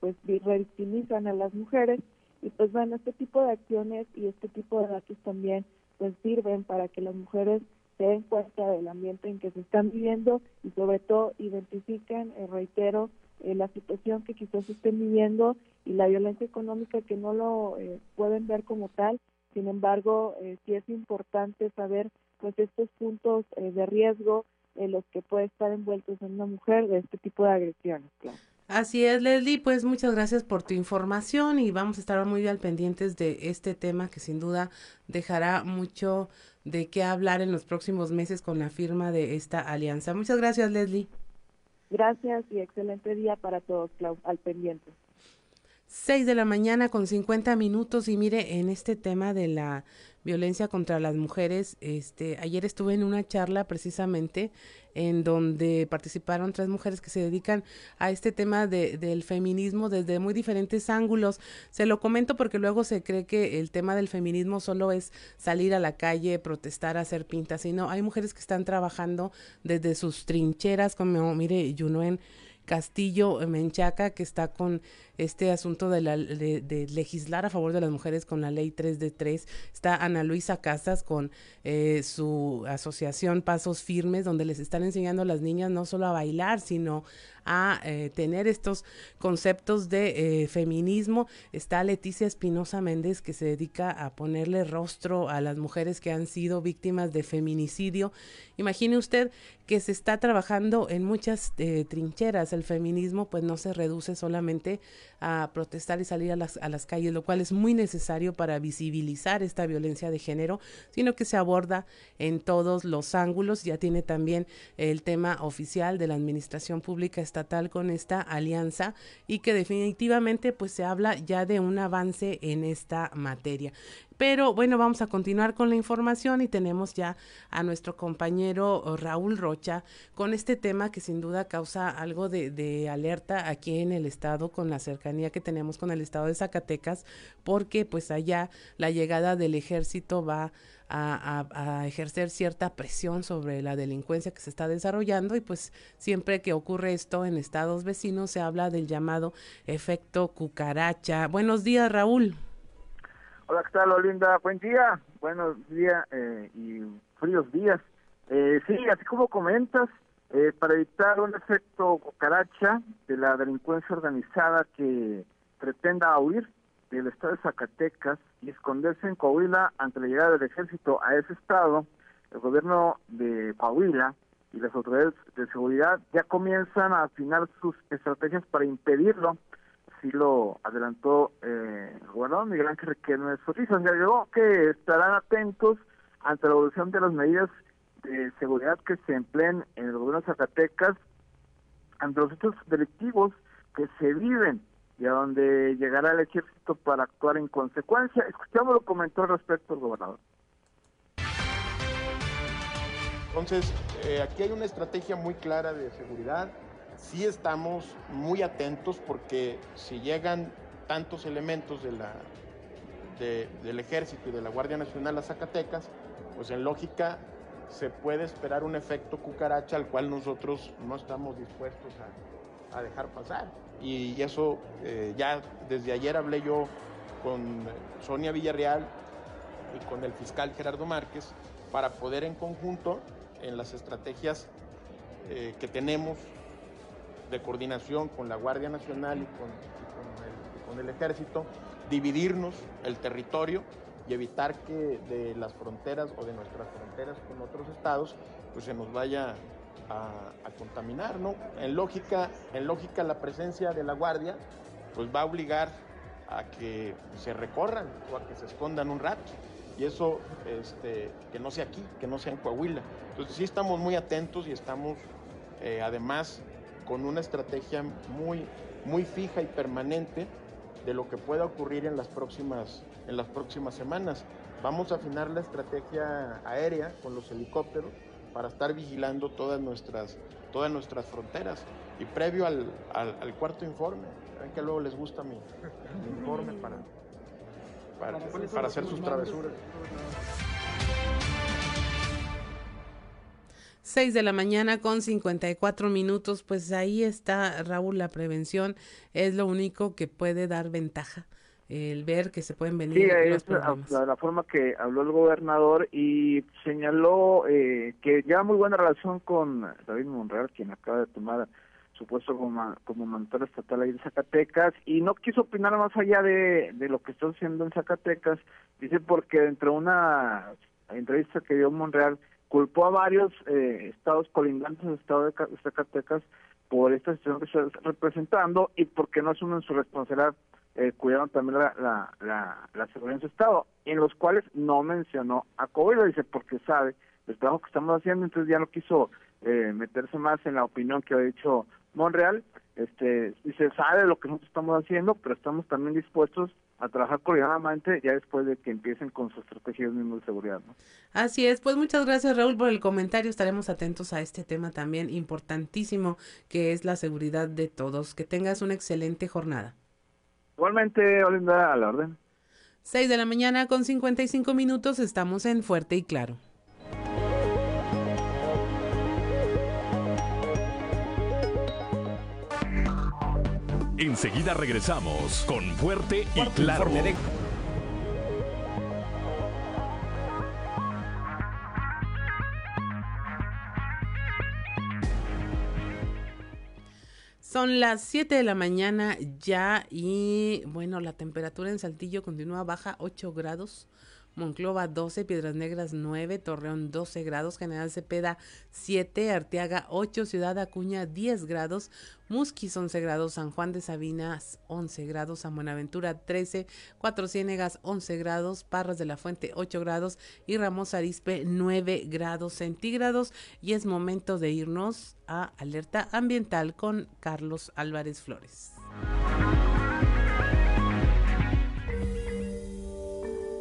pues revictimizan a las mujeres y pues bueno, este tipo de acciones y este tipo de datos también pues sirven para que las mujeres se den cuenta del ambiente en que se están viviendo y sobre todo identifiquen, eh, reitero, eh, la situación que quizás estén viviendo y la violencia económica que no lo eh, pueden ver como tal. Sin embargo, sí es importante saber pues estos puntos de riesgo en los que puede estar envueltos en una mujer de este tipo de agresiones. Claro. Así es, Leslie, pues muchas gracias por tu información y vamos a estar muy al pendientes de este tema que sin duda dejará mucho de qué hablar en los próximos meses con la firma de esta alianza. Muchas gracias, Leslie. Gracias y excelente día para todos, Clau, al pendiente. 6 de la mañana con 50 minutos y mire, en este tema de la violencia contra las mujeres, este, ayer estuve en una charla precisamente en donde participaron tres mujeres que se dedican a este tema de, del feminismo desde muy diferentes ángulos. Se lo comento porque luego se cree que el tema del feminismo solo es salir a la calle, protestar, hacer pintas, sino hay mujeres que están trabajando desde sus trincheras, como mire, Junuen Castillo Menchaca, que está con este asunto de, la, legislar a favor de las mujeres con la ley 3 de 3. Está Ana Luisa Casas con eh, su asociación Pasos Firmes, donde les están enseñando a las niñas no solo a bailar, sino a eh, tener estos conceptos de eh, feminismo. Está Leticia Espinosa Méndez, que se dedica a ponerle rostro a las mujeres que han sido víctimas de feminicidio. Imagine usted que se está trabajando en muchas trincheras. El feminismo pues no se reduce solamente a protestar y salir a las, a las calles, lo cual es muy necesario para visibilizar esta violencia de género, sino que se aborda en todos los ángulos. Ya tiene también el tema oficial de la Administración Pública con esta alianza y que definitivamente pues se habla ya de un avance en esta materia. Pero bueno, vamos a continuar con la información y tenemos ya a nuestro compañero oh, Raúl Rocha con este tema que sin duda causa algo de, de alerta aquí en el estado con la cercanía que tenemos con el estado de Zacatecas, porque pues allá la llegada del ejército va a, ejercer cierta presión sobre la delincuencia que se está desarrollando y pues siempre que ocurre esto en estados vecinos se habla del llamado efecto cucaracha. Buenos días, Raúl. Hola, ¿qué tal, Olinda? Buen día, buenos días eh, y fríos días. Eh, sí, así como comentas, eh, para evitar un efecto cucaracha de la delincuencia organizada que pretenda huir del estado de Zacatecas y esconderse en Coahuila ante la llegada del ejército a ese estado, el gobierno de Coahuila y las autoridades de seguridad ya comienzan a afinar sus estrategias para impedirlo. Así lo adelantó eh, el gobernador Miguel Ángel Riquelme Solís. Agregó que estarán atentos ante la evolución de las medidas de seguridad que se empleen en el gobierno de Zacatecas ante los hechos delictivos que se viven y a donde llegará el ejército para actuar en consecuencia. Escuchamos lo comentó al respecto el gobernador. Entonces, eh, aquí hay una estrategia muy clara de seguridad. Sí estamos muy atentos porque si llegan tantos elementos de la, del ejército y de la Guardia Nacional a Zacatecas, pues en lógica se puede esperar un efecto cucaracha al cual nosotros no estamos dispuestos a dejar pasar y eso eh, ya desde ayer hablé yo con Sonia Villarreal y con el fiscal Gerardo Márquez para poder en conjunto en las estrategias eh, que tenemos de coordinación con la Guardia Nacional y con, con, el, ejército, dividirnos el territorio y evitar que de las fronteras o de nuestras fronteras con otros estados pues se nos vaya a, contaminar, ¿no? En lógica, en lógica la presencia de la guardia pues va a obligar a que se recorran o a que se escondan un rato. Y eso, este, que no sea aquí, que no sea en Coahuila. Entonces sí estamos muy atentos y estamos eh, además con una estrategia muy, muy fija y permanente de lo que pueda ocurrir en las próximas, en las próximas semanas. Vamos a afinar la estrategia aérea con los helicópteros para estar vigilando todas nuestras, todas nuestras fronteras. Y previo al, cuarto informe, ven que luego les gusta mi, informe para, para, hacer sus travesuras. 6 de la mañana con 54 minutos, pues ahí está Raúl, la prevención es lo único que puede dar ventaja el ver que se pueden venir sí, problemas. La, la, forma que habló el gobernador y señaló eh, que ya muy buena relación con David Monreal, quien acaba de tomar su puesto como, como mentor estatal ahí de Zacatecas, y no quiso opinar más allá de, de lo que está haciendo en Zacatecas, dice porque dentro de una entrevista que dio Monreal, culpó a varios eh, estados colindantes del estado de Zacatecas por esta situación que está representando y porque no asumen su responsabilidad eh, cuidaron también la, la, la, seguridad en su estado, en los cuales no mencionó a Coahuila, dice, porque sabe el trabajo que estamos haciendo, entonces ya no quiso eh, meterse más en la opinión que ha dicho Monreal, este, dice, sabe lo que nosotros estamos haciendo, pero estamos también dispuestos a trabajar coordinadamente ya después de que empiecen con su estrategia de seguridad. ¿no? Así es, pues muchas gracias Raúl por el comentario, estaremos atentos a este tema también importantísimo que es la seguridad de todos. Que tengas una excelente jornada. Igualmente, Olinda, a la orden. 6 de la mañana con 55 minutos, estamos en Fuerte y Claro. Enseguida regresamos con Fuerte y Claro. Son las 7 de la mañana ya y bueno, la temperatura en Saltillo continúa baja 8 grados. Monclova 12, Piedras Negras 9, Torreón 12 grados, General Cepeda 7, Arteaga 8, Ciudad Acuña 10 grados, Musquis 11 grados, San Juan de Sabinas 11 grados, San Buenaventura 13, Cuatro Ciénegas 11 grados, Parras de la Fuente 8 grados y Ramos Arispe 9 grados centígrados y es momento de irnos a alerta ambiental con Carlos Álvarez Flores.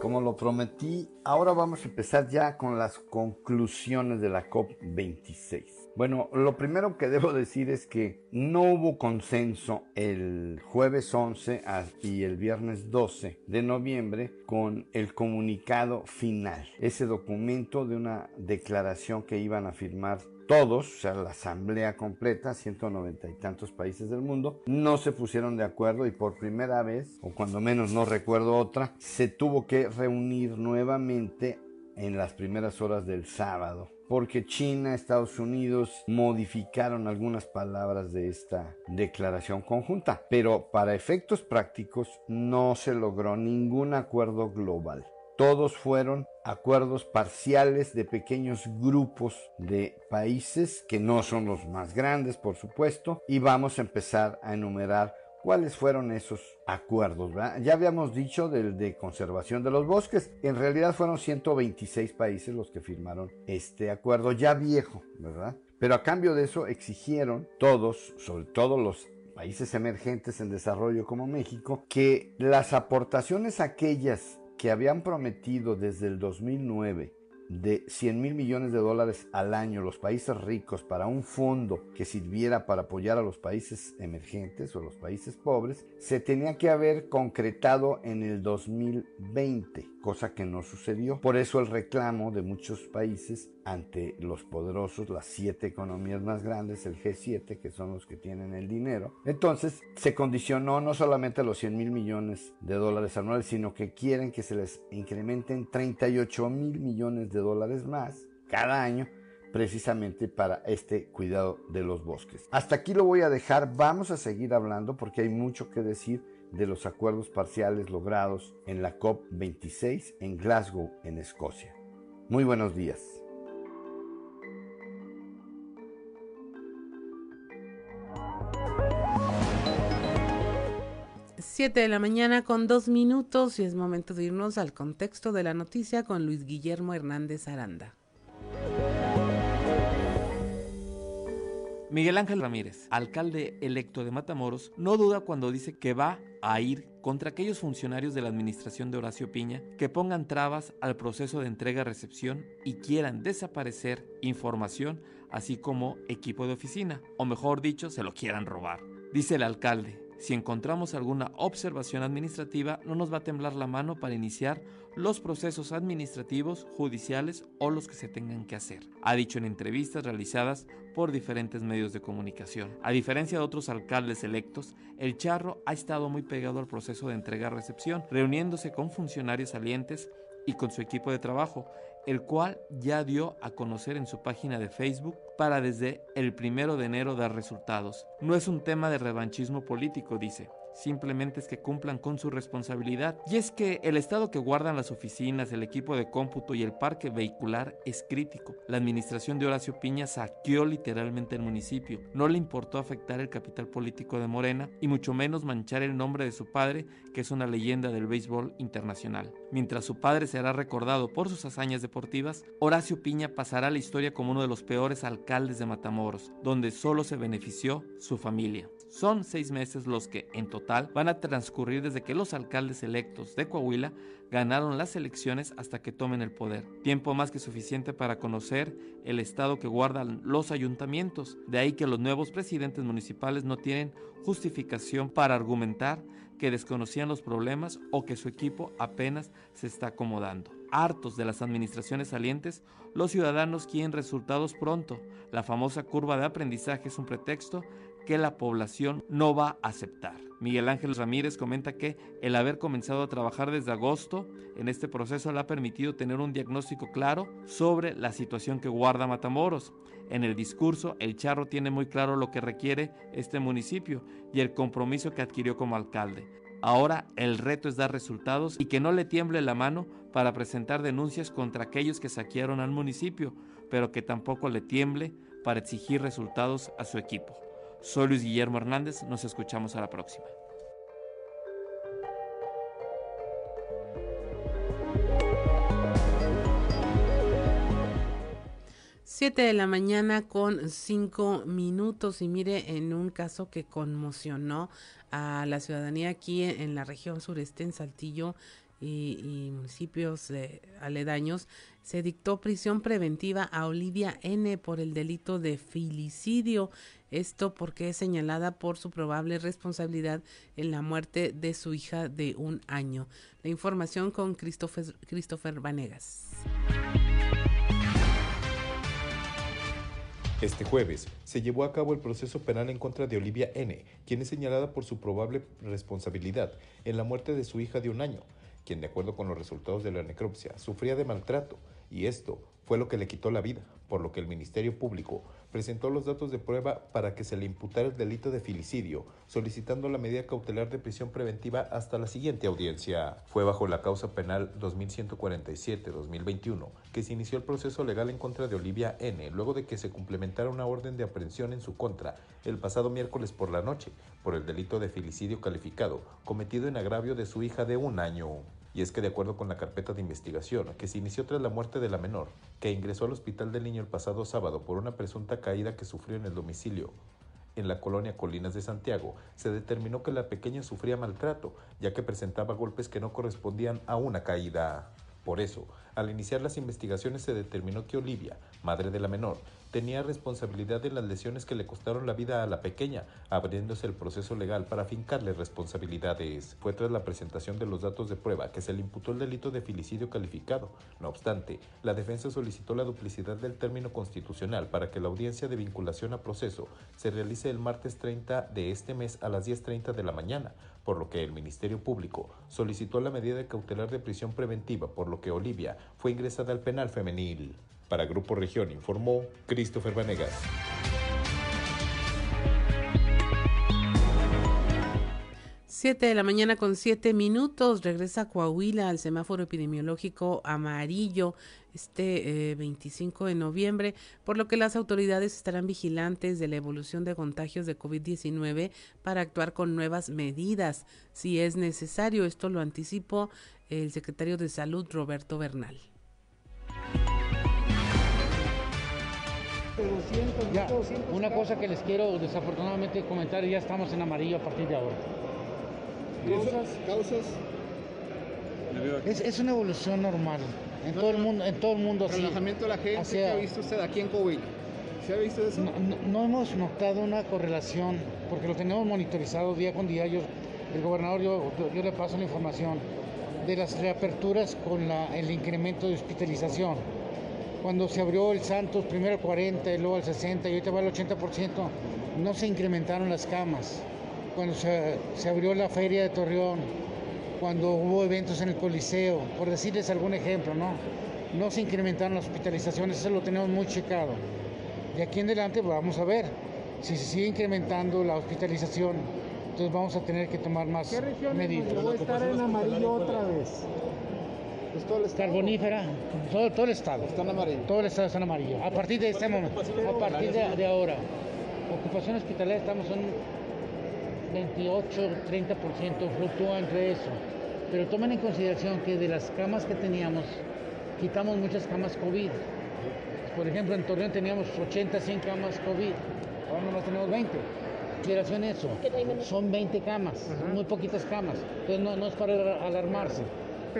Como lo prometí, ahora vamos a empezar ya con las conclusiones de la COP26. Bueno, lo primero que debo decir es que no hubo consenso el jueves 11 y el viernes 12 de noviembre con el comunicado final, ese documento de una declaración que iban a firmar todos, o sea, la asamblea completa, 190 y tantos países del mundo, no se pusieron de acuerdo y por primera vez, o cuando menos no recuerdo otra, se tuvo que reunir nuevamente en las primeras horas del sábado, porque China, Estados Unidos modificaron algunas palabras de esta declaración conjunta, pero para efectos prácticos no se logró ningún acuerdo global. Todos fueron acuerdos parciales de pequeños grupos de países que no son los más grandes, por supuesto, y vamos a empezar a enumerar cuáles fueron esos acuerdos. Ya habíamos dicho del de conservación de los bosques, en realidad fueron 126 países los que firmaron este acuerdo ya viejo, ¿verdad? Pero a cambio de eso exigieron todos, sobre todo los países emergentes en desarrollo como México, que las aportaciones aquellas que habían prometido desde el 2009 de 100 mil millones de dólares al año los países ricos para un fondo que sirviera para apoyar a los países emergentes o los países pobres, se tenía que haber concretado en el 2020, cosa que no sucedió. Por eso el reclamo de muchos países ante los poderosos, las siete economías más grandes, el G7, que son los que tienen el dinero. Entonces se condicionó no solamente los 100 mil millones de dólares anuales, sino que quieren que se les incrementen 38 mil millones de dólares más cada año precisamente para este cuidado de los bosques. Hasta aquí lo voy a dejar, vamos a seguir hablando porque hay mucho que decir de los acuerdos parciales logrados en la COP26 en Glasgow, en Escocia. Muy buenos días. 7 de la mañana con dos minutos y es momento de irnos al contexto de la noticia con Luis Guillermo Hernández Aranda. Miguel Ángel Ramírez, alcalde electo de Matamoros, no duda cuando dice que va a ir contra aquellos funcionarios de la administración de Horacio Piña que pongan trabas al proceso de entrega-recepción y quieran desaparecer información así como equipo de oficina, o mejor dicho, se lo quieran robar. Dice el alcalde, si encontramos alguna observación administrativa, no nos va a temblar la mano para iniciar los procesos administrativos, judiciales o los que se tengan que hacer, ha dicho en entrevistas realizadas por diferentes medios de comunicación. A diferencia de otros alcaldes electos, el Charro ha estado muy pegado al proceso de entrega-recepción, reuniéndose con funcionarios salientes y con su equipo de trabajo, el cual ya dio a conocer en su página de Facebook para desde el primero de enero dar resultados. No es un tema de revanchismo político, dice, simplemente es que cumplan con su responsabilidad. Y es que el estado que guardan las oficinas, el equipo de cómputo y el parque vehicular es crítico. La administración de Horacio Piña saqueó literalmente el municipio. No le importó afectar el capital político de Morena y mucho menos manchar el nombre de su padre, que es una leyenda del béisbol internacional. Mientras su padre será recordado por sus hazañas deportivas, Horacio Piña pasará a la historia como uno de los peores alcaldes de Matamoros, donde solo se benefició su familia. Son seis meses los que, en total, van a transcurrir desde que los alcaldes electos de Coahuila ganaron las elecciones hasta que tomen el poder. Tiempo más que suficiente para conocer el estado que guardan los ayuntamientos. De ahí que los nuevos presidentes municipales no tienen justificación para argumentar que desconocían los problemas o que su equipo apenas se está acomodando. Hartos de las administraciones salientes, los ciudadanos quieren resultados pronto. La famosa curva de aprendizaje es un pretexto que la población no va a aceptar. Miguel Ángel Ramírez comenta que el haber comenzado a trabajar desde agosto en este proceso le ha permitido tener un diagnóstico claro sobre la situación que guarda Matamoros. En el discurso, el Charro tiene muy claro lo que requiere este municipio y el compromiso que adquirió como alcalde. Ahora el reto es dar resultados y que no le tiemble la mano para presentar denuncias contra aquellos que saquearon al municipio, pero que tampoco le tiemble para exigir resultados a su equipo. Soy Luis Guillermo Hernández, nos escuchamos a la próxima. Siete de la mañana con cinco minutos y mire en un caso que conmocionó a la ciudadanía aquí en la región sureste en Saltillo y, municipios aledaños, se dictó prisión preventiva a Olivia N por el delito de filicidio. Esto porque es señalada por su probable responsabilidad en la muerte de su hija de un año. La información con Christopher, Vanegas. Este jueves se llevó a cabo el proceso penal en contra de Olivia N., quien es señalada por su probable responsabilidad en la muerte de su hija de un año, quien de acuerdo con los resultados de la necropsia sufría de maltrato y esto fue lo que le quitó la vida, por lo que el Ministerio Público presentó los datos de prueba para que se le imputara el delito de filicidio, solicitando la medida cautelar de prisión preventiva hasta la siguiente audiencia. Fue bajo la causa penal 2147-2021 que se inició el proceso legal en contra de Olivia N, luego de que se complementara una orden de aprehensión en su contra el pasado miércoles por la noche por el delito de filicidio calificado cometido en agravio de su hija de un año. Y es que de acuerdo con la carpeta de investigación que se inició tras la muerte de la menor, que ingresó al hospital del niño el pasado sábado por una presunta caída que sufrió en el domicilio en la colonia Colinas de Santiago, se determinó que la pequeña sufría maltrato, ya que presentaba golpes que no correspondían a una caída. Por eso, al iniciar las investigaciones se determinó que Olivia, madre de la menor, tenía responsabilidad de las lesiones que le costaron la vida a la pequeña, abriéndose el proceso legal para fincarle responsabilidades. Fue tras la presentación de los datos de prueba que se le imputó el delito de filicidio calificado. No obstante, la defensa solicitó la duplicidad del término constitucional para que la audiencia de vinculación a proceso se realice el martes 30 de este mes a las 10.30 de la mañana, por lo que el Ministerio Público solicitó la medida cautelar de prisión preventiva, por lo que Olivia fue ingresada al penal femenil. Para Grupo Región informó Christopher Vanegas. Siete de la mañana con siete minutos regresa Coahuila al semáforo epidemiológico amarillo este 25 eh, de noviembre, por lo que las autoridades estarán vigilantes de la evolución de contagios de COVID-19 para actuar con nuevas medidas si es necesario. Esto lo anticipó el secretario de Salud Roberto Bernal. Ya, una cosa que les quiero desafortunadamente comentar, ya estamos en amarillo a partir de ahora. ¿Causas? ¿Causas? Es, es una evolución normal. En todo el mundo, en todo el mundo Relajamiento de la gente ¿qué ha visto usted aquí en COVID. ¿Se ha visto eso? No, hemos notado una correlación, porque lo tenemos monitorizado día con día. Yo, el gobernador, yo, yo le paso la información de las reaperturas con la, el incremento de hospitalización cuando se abrió el Santos, primero 40 y luego el 60 y ahorita va al 80%, no se incrementaron las camas. Cuando se, abrió la feria de Torreón, cuando hubo eventos en el Coliseo, por decirles algún ejemplo, ¿no? No se incrementaron las hospitalizaciones, eso lo tenemos muy checado. De aquí en adelante vamos a ver si se sigue incrementando la hospitalización, entonces vamos a tener que tomar más medidas. ¿Va a estar en amarillo otra vez? Carbonífera, todo, todo el estado. Está en amarillo. Todo el estado está en amarillo. A partir de este momento, a partir de, ahora, ocupación hospitalaria estamos en 28, 30%, fluctúa entre eso. Pero tomen en consideración que de las camas que teníamos, quitamos muchas camas COVID. Por ejemplo, en Torreón teníamos 80, 100 camas COVID, ahora nomás tenemos 20. en eso, son 20 camas, muy poquitas camas, entonces no, no es para alarmarse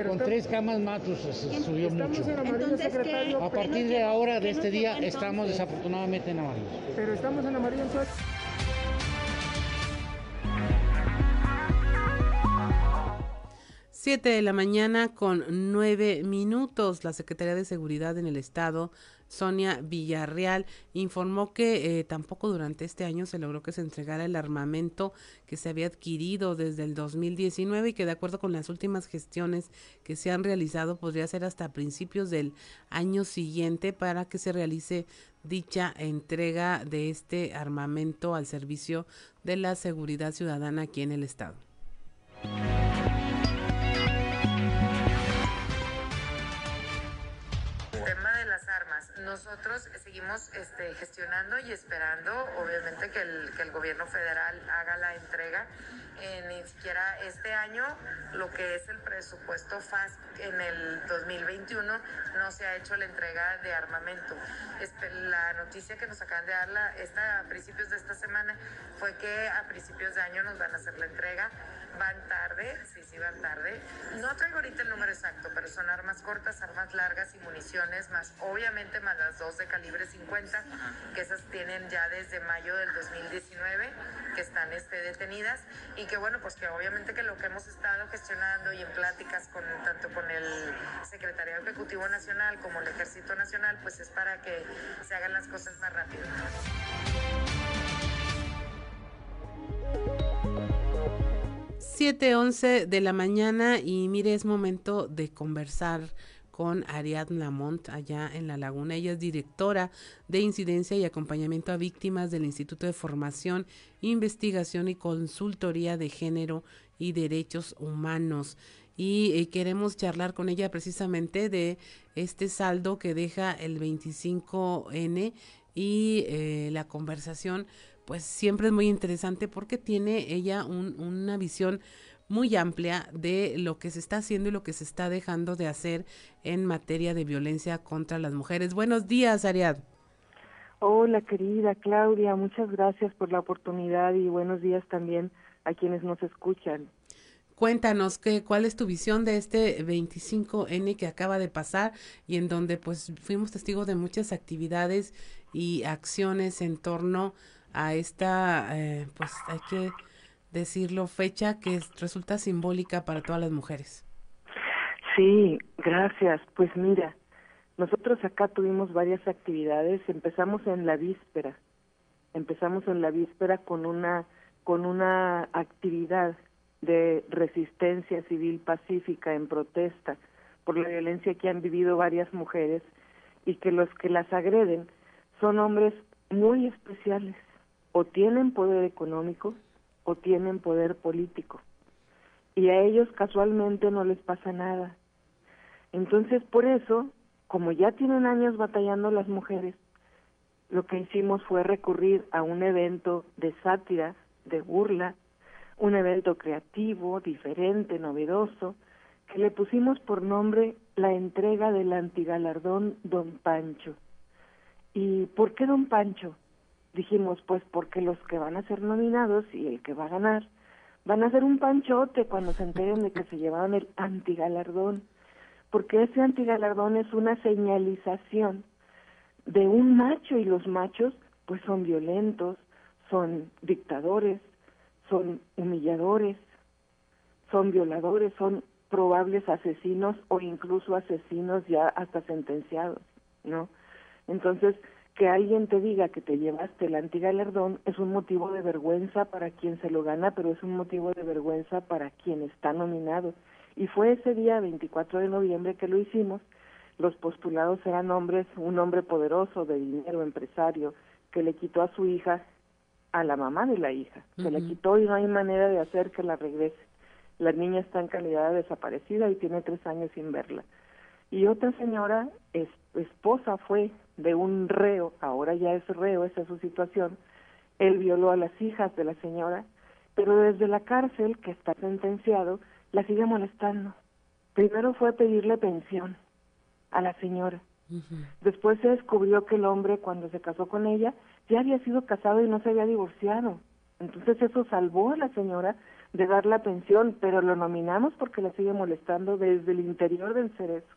con tres camas más pues, se subió mucho. A partir de ahora, de este día, estamos desafortunadamente en amarillo. Pero estamos en amarillo entonces. Siete de la mañana con nueve minutos. La Secretaría de Seguridad en el Estado Sonia Villarreal, informó que eh, tampoco durante este año se logró que se entregara el armamento que se había adquirido desde el 2019 y que de acuerdo con las últimas gestiones que se han realizado podría ser hasta principios del año siguiente para que se realice dicha entrega de este armamento al servicio de la seguridad ciudadana aquí en el estado. Nosotros seguimos este, gestionando y esperando, obviamente, que el, gobierno federal haga la entrega. Eh, ni siquiera este año, lo que es el presupuesto FAS en el 2021, no se ha hecho la entrega de armamento. La noticia que nos acaban de dar la, esta, a principios de esta semana fue que a principios de año nos van a hacer la entrega van tarde, sí, sí van tarde. No traigo ahorita el número exacto, pero son armas cortas, armas largas y municiones, más obviamente más las dos de calibre 50, que esas tienen ya desde mayo del 2019, que están este, detenidas, y que bueno, pues que obviamente que lo que hemos estado gestionando y en pláticas con tanto con el Secretariado Ejecutivo Nacional como el Ejército Nacional, pues es para que se hagan las cosas más rápido. 7:11 de la mañana y mire, es momento de conversar con Ariadna Lamont allá en La Laguna. Ella es directora de incidencia y acompañamiento a víctimas del Instituto de Formación, Investigación y Consultoría de Género y Derechos Humanos. Y eh, queremos charlar con ella precisamente de este saldo que deja el 25N y eh, la conversación pues siempre es muy interesante porque tiene ella una visión muy amplia de lo que se está haciendo y lo que se está dejando de hacer en materia de violencia contra las mujeres. Buenos días, Ariad. Hola, querida Claudia, muchas gracias por la oportunidad y buenos días también a quienes nos escuchan. Cuéntanos qué, cuál es tu visión de este 25N que acaba de pasar y en donde pues fuimos testigos de muchas actividades y acciones en torno a esta, eh, pues hay que decirlo, fecha que resulta simbólica para todas las mujeres. Sí, gracias. Pues mira, nosotros acá tuvimos varias actividades. Empezamos en la víspera. Empezamos en la víspera con una con una actividad de resistencia civil pacífica en protesta por la violencia que han vivido varias mujeres y que los que las agreden son hombres muy especiales o tienen poder económico o tienen poder político. Y a ellos casualmente no les pasa nada. Entonces, por eso, como ya tienen años batallando las mujeres, lo que hicimos fue recurrir a un evento de sátira, de burla, un evento creativo, diferente, novedoso, que le pusimos por nombre la entrega del antigalardón Don Pancho. ¿Y por qué Don Pancho? Dijimos, pues porque los que van a ser nominados y el que va a ganar van a hacer un panchote cuando se enteren de que se llevaron el antigalardón, porque ese antigalardón es una señalización de un macho y los machos pues son violentos, son dictadores, son humilladores, son violadores, son probables asesinos o incluso asesinos ya hasta sentenciados, ¿no? Entonces, que alguien te diga que te llevaste el antigalardón es un motivo de vergüenza para quien se lo gana, pero es un motivo de vergüenza para quien está nominado. Y fue ese día, 24 de noviembre, que lo hicimos. Los postulados eran hombres, un hombre poderoso, de dinero, empresario, que le quitó a su hija a la mamá de la hija. Se la quitó y no hay manera de hacer que la regrese. La niña está en calidad de desaparecida y tiene tres años sin verla. Y otra señora, esposa fue de un reo, ahora ya es reo, esa es su situación, él violó a las hijas de la señora, pero desde la cárcel, que está sentenciado, la sigue molestando. Primero fue pedirle pensión a la señora. Después se descubrió que el hombre, cuando se casó con ella, ya había sido casado y no se había divorciado. Entonces eso salvó a la señora de dar la pensión, pero lo nominamos porque la sigue molestando desde el interior del cerezo.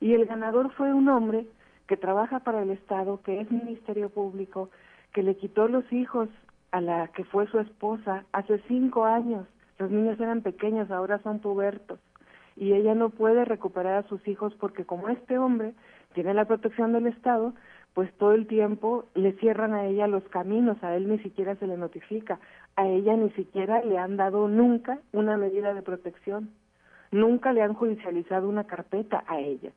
Y el ganador fue un hombre que trabaja para el Estado, que es Ministerio Público, que le quitó los hijos a la que fue su esposa hace cinco años. Los niños eran pequeños, ahora son pubertos. Y ella no puede recuperar a sus hijos porque como este hombre tiene la protección del Estado, pues todo el tiempo le cierran a ella los caminos, a él ni siquiera se le notifica, a ella ni siquiera le han dado nunca una medida de protección, nunca le han judicializado una carpeta a ella.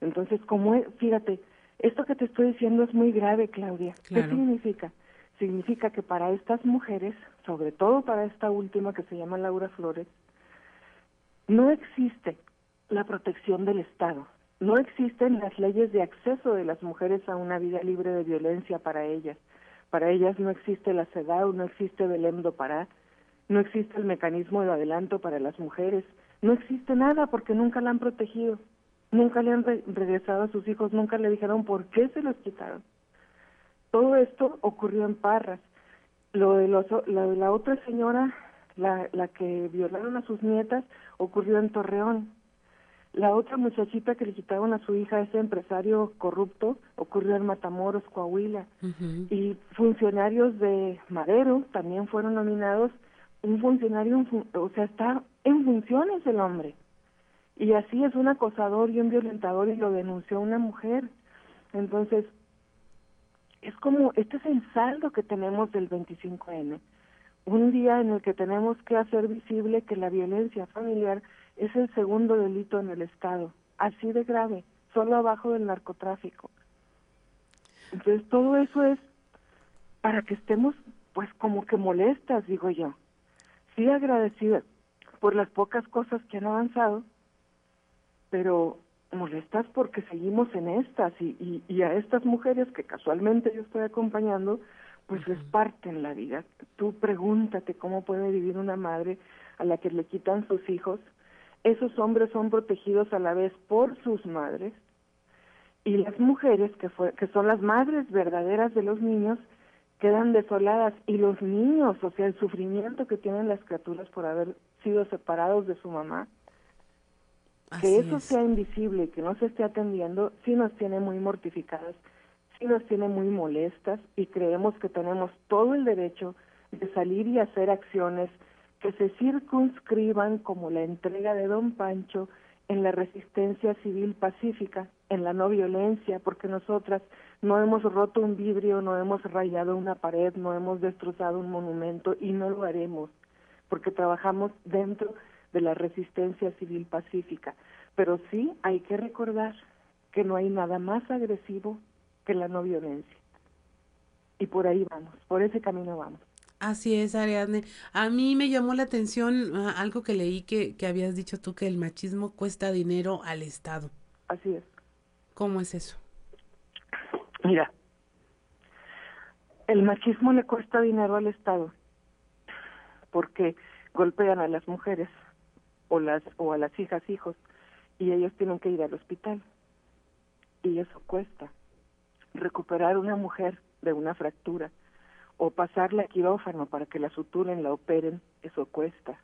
Entonces, como fíjate, esto que te estoy diciendo es muy grave, Claudia. ¿Qué significa? Significa que para estas mujeres, sobre todo para esta última que se llama Laura Flores, no existe la protección del Estado. no existen las leyes de acceso de las mujeres a una vida libre de violencia para ellas. Para ellas no existe la CEDAW, no existe Belém do Pará, no existe el mecanismo de adelanto para las mujeres, no existe nada porque nunca la han protegido, nunca le han regresado a sus hijos, nunca le dijeron por qué se los quitaron. Todo esto ocurrió en Parras. Lo de, los, la, de la otra señora, la, la que violaron a sus nietas, ocurrió en Torreón. La otra muchachita que le quitaron a su hija, ese empresario corrupto, ocurrió en Matamoros, Coahuila. Y funcionarios de Madero también fueron nominados. Un funcionario, o sea, está en funciones el hombre. Y así es un acosador y un violentador y lo denunció una mujer. Entonces, es como, este es el saldo que tenemos del 25N. Un día en el que tenemos que hacer visible que la violencia familiar es el segundo delito en el Estado, así de grave, solo abajo del narcotráfico. Entonces todo eso es para que estemos pues como que molestas, digo yo. Sí agradecidas por las pocas cosas que han avanzado, pero molestas porque seguimos en estas y, y, a estas mujeres que casualmente yo estoy acompañando, pues les parten la vida. Tú pregúntate cómo puede vivir una madre a la que le quitan sus hijos. Esos hombres son protegidos a la vez por sus madres y las mujeres que, fue, que son las madres verdaderas de los niños quedan desoladas y los niños, o sea, el sufrimiento que tienen las criaturas por haber sido separados de su mamá, que eso sea invisible y que no se esté atendiendo, sí nos tiene muy mortificadas, sí nos tiene muy molestas y creemos que tenemos todo el derecho de salir y hacer acciones que se circunscriban como la entrega de Don Pancho en la resistencia civil pacífica, en la no violencia, porque nosotras no hemos roto un vidrio, no hemos rayado una pared, no hemos destrozado un monumento y no lo haremos, porque trabajamos dentro de la resistencia civil pacífica. Pero sí hay que recordar que no hay nada más agresivo que la no violencia. Y por ahí vamos, por ese camino vamos. Así es, Ariadne. A mí me llamó la atención ah, algo que leí que, que habías dicho tú, que el machismo cuesta dinero al Estado. Así es. ¿Cómo es eso? Mira, el machismo le cuesta dinero al Estado porque golpean a las mujeres o las o a las hijas hijos y ellos tienen que ir al hospital y eso cuesta recuperar una mujer de una fractura o pasarla a quirófano para que la suturen, la operen, eso cuesta.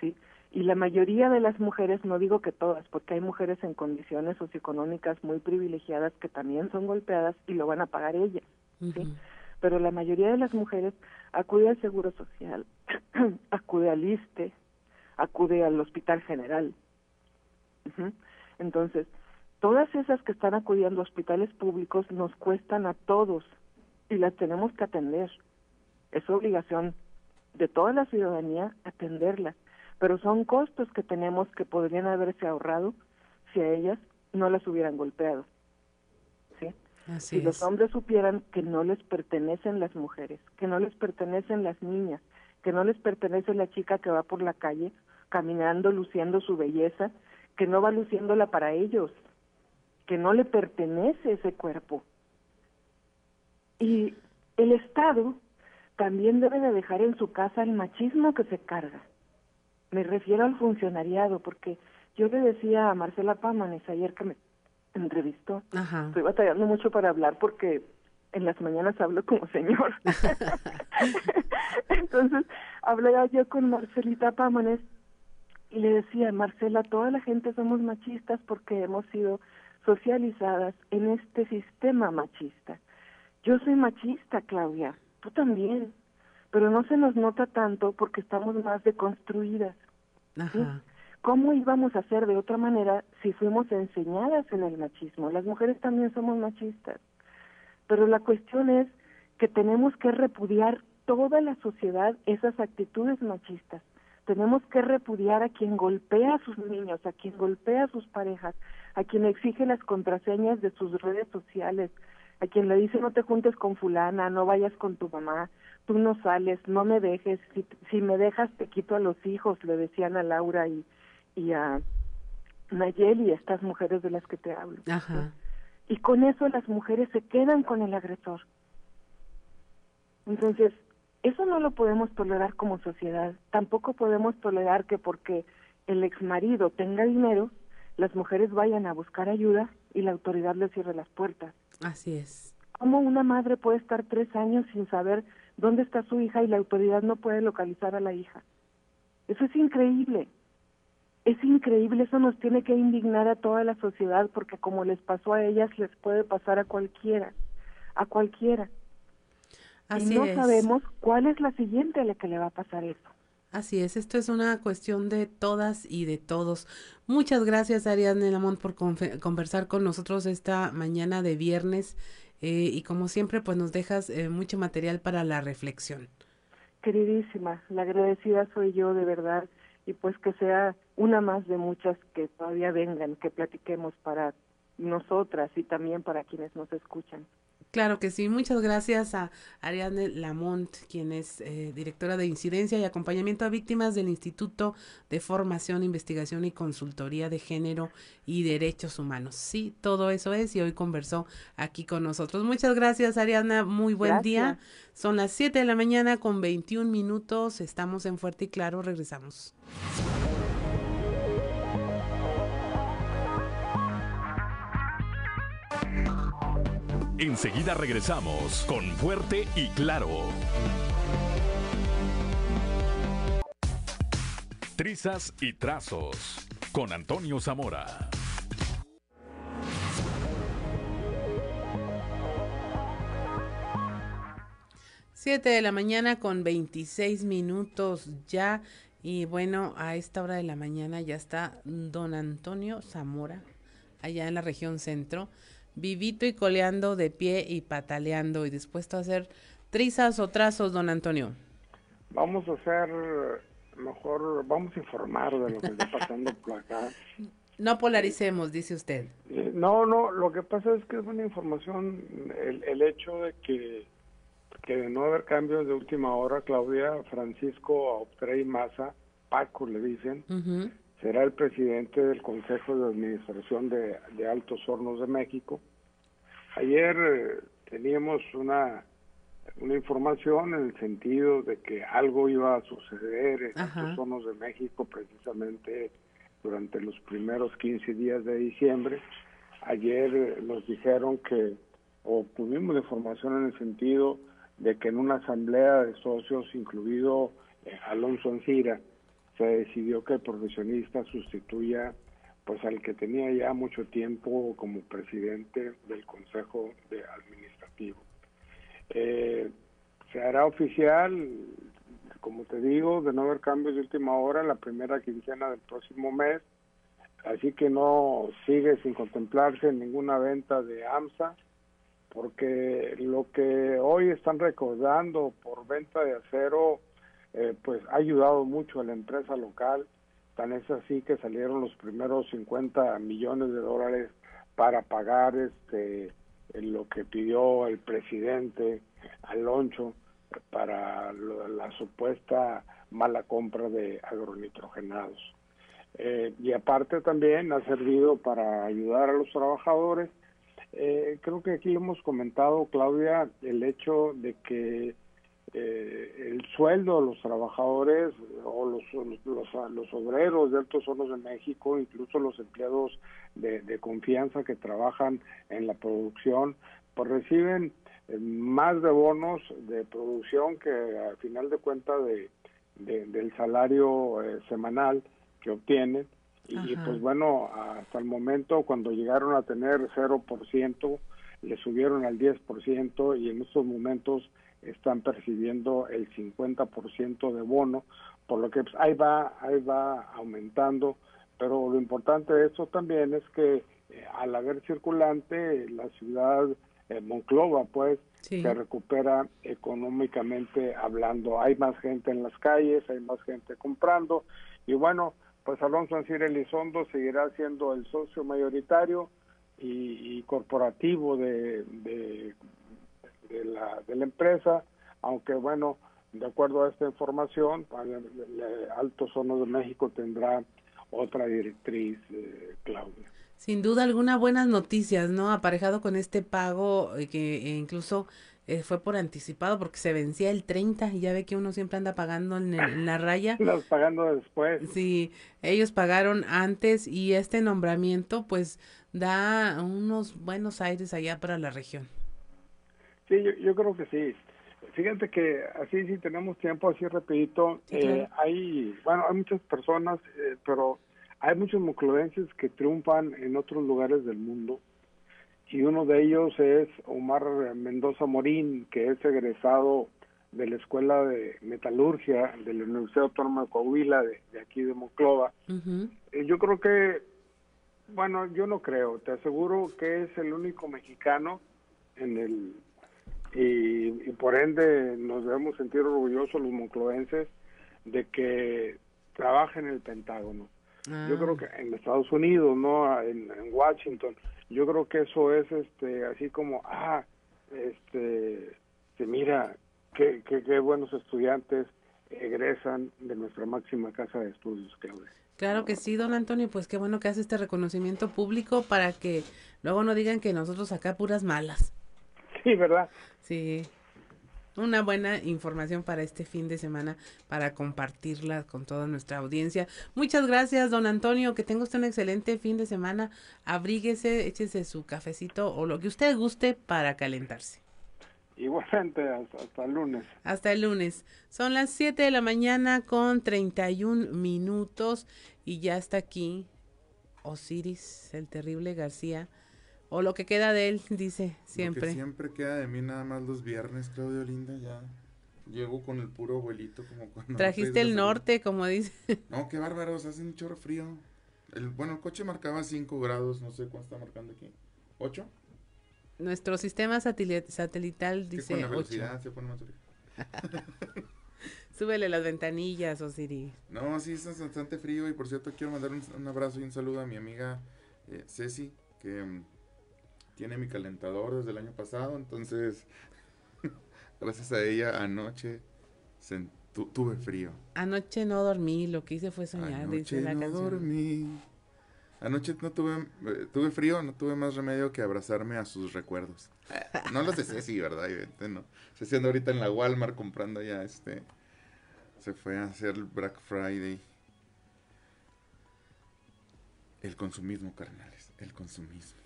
¿Sí? Y la mayoría de las mujeres, no digo que todas, porque hay mujeres en condiciones socioeconómicas muy privilegiadas que también son golpeadas y lo van a pagar ellas. ¿sí? Pero la mayoría de las mujeres acude al Seguro Social, acude al ISTE, acude al Hospital General. Entonces, todas esas que están acudiendo a hospitales públicos nos cuestan a todos y las tenemos que atender. Es obligación de toda la ciudadanía atenderlas, pero son costos que tenemos que podrían haberse ahorrado si a ellas no las hubieran golpeado. ¿Sí? si los hombres supieran que no les pertenecen las mujeres, que no les pertenecen las niñas, que no les pertenece la chica que va por la calle caminando, luciendo su belleza, que no va luciéndola para ellos, que no le pertenece ese cuerpo. Y el Estado también debe de dejar en su casa el machismo que se carga. Me refiero al funcionariado, porque yo le decía a Marcela Pámanes ayer que me entrevistó, estoy batallando mucho para hablar porque en las mañanas hablo como señor. Entonces, hablé yo con Marcelita Pámanes y le decía, Marcela, toda la gente somos machistas porque hemos sido socializadas en este sistema machista. Yo soy machista, Claudia, tú también, pero no se nos nota tanto porque estamos más deconstruidas. ¿Cómo íbamos a hacer de otra manera si fuimos enseñadas en el machismo? Las mujeres también somos machistas. Pero la cuestión es que tenemos que repudiar toda la sociedad esas actitudes machistas. Tenemos que repudiar a quien golpea a sus niños, a quien golpea a sus parejas, a quien exige las contraseñas de sus redes sociales, a quien le dice no te juntes con fulana, no vayas con tu mamá, tú no sales, no me dejes, si, si me dejas te quito a los hijos, le decían a Laura y, y a Nayeli y estas mujeres de las que te hablo. Ajá. Y con eso las mujeres se quedan con el agresor. Entonces, eso no lo podemos tolerar como sociedad. Tampoco podemos tolerar que porque el exmarido tenga dinero, las mujeres vayan a buscar ayuda y la autoridad les cierre las puertas. Así es. ¿Cómo una madre puede estar tres años sin saber dónde está su hija y la autoridad no puede localizar a la hija? Eso es increíble. Es increíble, eso nos tiene que indignar a toda la sociedad porque como les pasó a ellas, les puede pasar a cualquiera, a cualquiera. Así y no es. sabemos cuál es la siguiente a la que le va a pasar eso. Así es, esto es una cuestión de todas y de todos. Muchas gracias, Ariadne Lamont, por conversar con nosotros esta mañana de viernes eh, y como siempre, pues nos dejas eh, mucho material para la reflexión. Queridísima, la agradecida soy yo de verdad y pues que sea una más de muchas que todavía vengan, que platiquemos para nosotras y también para quienes nos escuchan. Claro que sí, muchas gracias a Ariadne Lamont, quien es eh, directora de incidencia y acompañamiento a víctimas del Instituto de Formación, Investigación y Consultoría de Género y Derechos Humanos. Sí, todo eso es y hoy conversó aquí con nosotros. Muchas gracias, Ariadna, muy buen día. Son las 7 de la mañana con 21 minutos, estamos en Fuerte y Claro, regresamos. Enseguida regresamos con Fuerte y Claro. Trizas y trazos con Antonio Zamora. Siete de la mañana con 26 minutos ya. Y bueno, a esta hora de la mañana ya está don Antonio Zamora, allá en la región centro, vivito y coleando de pie y pataleando y dispuesto a hacer trizas o trazos, don Antonio. Vamos a hacer, mejor, vamos a informar de lo que está pasando por acá. No polaricemos, dice usted. Eh, No, no, lo que pasa es que es una información, el, el hecho de que, que de no haber cambios de última hora, Claudia Francisco Autrey Maza, Paco le dicen, Ujú. Será el presidente del Consejo de Administración de, de Altos Hornos de México. Ayer eh, teníamos una, una información en el sentido de que algo iba a suceder en Ajá. Altos Hornos de México precisamente durante los primeros 15 días de diciembre. Ayer eh, nos dijeron que, o tuvimos la información en el sentido de que en una asamblea de socios, incluido eh, Alonso Ancira, se decidió que el profesionista sustituya pues al que tenía ya mucho tiempo como presidente del Consejo de Administrativo. Eh, se hará oficial, como te digo, de no haber cambios de última hora la primera quincena del próximo mes, así que no sigue sin contemplarse ninguna venta de AMSA, porque lo que hoy están recordando por venta de acero, eh, pues ha ayudado mucho a la empresa local, tan es así que salieron los primeros 50 millones de dólares para pagar este lo que pidió el presidente Alonso para la supuesta mala compra de agronitrogenados. Eh, y aparte también ha servido para ayudar a los trabajadores. Eh, creo que aquí hemos comentado, Claudia, el hecho de que eh, el sueldo de los trabajadores o los, los, los- los obreros de Altos Hornos de México, incluso los empleados de, de confianza que trabajan en la producción, pues reciben eh, más de bonos de producción que al final de cuentas de, de- del salario eh, semanal que obtienen. Y Ajá. pues bueno, hasta el momento cuando llegaron a tener 0%, le subieron al 10% y en estos momentos están percibiendo el 50% de bono, por lo que pues, ahí va ahí va aumentando, pero lo importante de esto también es que eh, al haber circulante la ciudad eh, Monclova pues Sí. se recupera económicamente hablando, hay más gente en las calles, hay más gente comprando. Y bueno, pues Alonso Ancira Elizondo seguirá siendo el socio mayoritario y, y corporativo de, de, de la, de la empresa, aunque bueno, de acuerdo a esta información, Altos Hornos de México tendrá otra directriz, eh, Claudia. Sin duda alguna buenas noticias, ¿no? Aparejado con este pago eh, que eh, incluso eh, fue por anticipado porque se vencía el 30 y ya ve que uno siempre anda pagando en, el- en la raya. Los pagando después. Sí, ellos pagaron antes y este nombramiento pues da unos buenos aires allá para la región. Sí, yo, yo creo que sí. Fíjate que así, si tenemos tiempo, así rapidito, Sí, eh, hay, bueno, hay muchas personas, eh, pero hay muchos moncloenses que triunfan en otros lugares del mundo. Y uno de ellos es Omar Mendoza Morín, que es egresado de la Escuela de Metalurgia de la Universidad Autónoma de Coahuila, de, de aquí de Monclova. Eh, yo creo que, bueno, yo no creo, te aseguro que es el único mexicano en el, y, y por ende nos debemos sentir orgullosos los moncloenses de que trabaja en el Pentágono. Yo creo que en Estados Unidos, no en, en Washington, yo creo que eso es este así como ah este se mira qué, qué, qué buenos estudiantes egresan de nuestra máxima casa de estudios, Claudia. Claro que sí, don Antonio, pues qué bueno que hace este reconocimiento público para que luego no digan que nosotros acá puras malas. Sí, ¿verdad? Sí. Una buena información para este fin de semana, para compartirla con toda nuestra audiencia. Muchas gracias, don Antonio. Que tenga usted un excelente fin de semana. Abríguese, échese su cafecito o lo que usted guste para calentarse. Igualmente hasta, hasta el lunes. Hasta el lunes. Son las 7 de la mañana con 31 minutos y ya está aquí Osiris, el terrible García, o lo que queda de él, dice Lo que siempre. siempre queda de mí nada más los viernes, Claudio Linda, ya. Llego con el puro abuelito como cuando... Trajiste el norte, como dice. No, qué bárbaros, hace un chorro frío. El, bueno, el coche marcaba 5 grados, no sé cuánto está marcando aquí. ¿8? Nuestro sistema sateli- satelital dice con la 8. velocidad se pone más frío. Súbele las ventanillas, Osiris. No, sí, es bastante frío y por cierto quiero mandar un, un abrazo y un saludo a mi amiga eh, Ceci, que mm, tiene mi calentador desde el año pasado, entonces gracias a ella anoche tu- tuve frío. Anoche no dormí, lo que hice fue soñar, dice Anoche la no canción. dormí. Anoche no tuve, eh, tuve frío, no tuve más remedio que abrazarme a sus recuerdos. No los de Ceci, ¿verdad? No. Ceci anda ahorita en la Walmart comprando ya este. Se fue a hacer el Black Friday. El consumismo, carnales. El consumismo.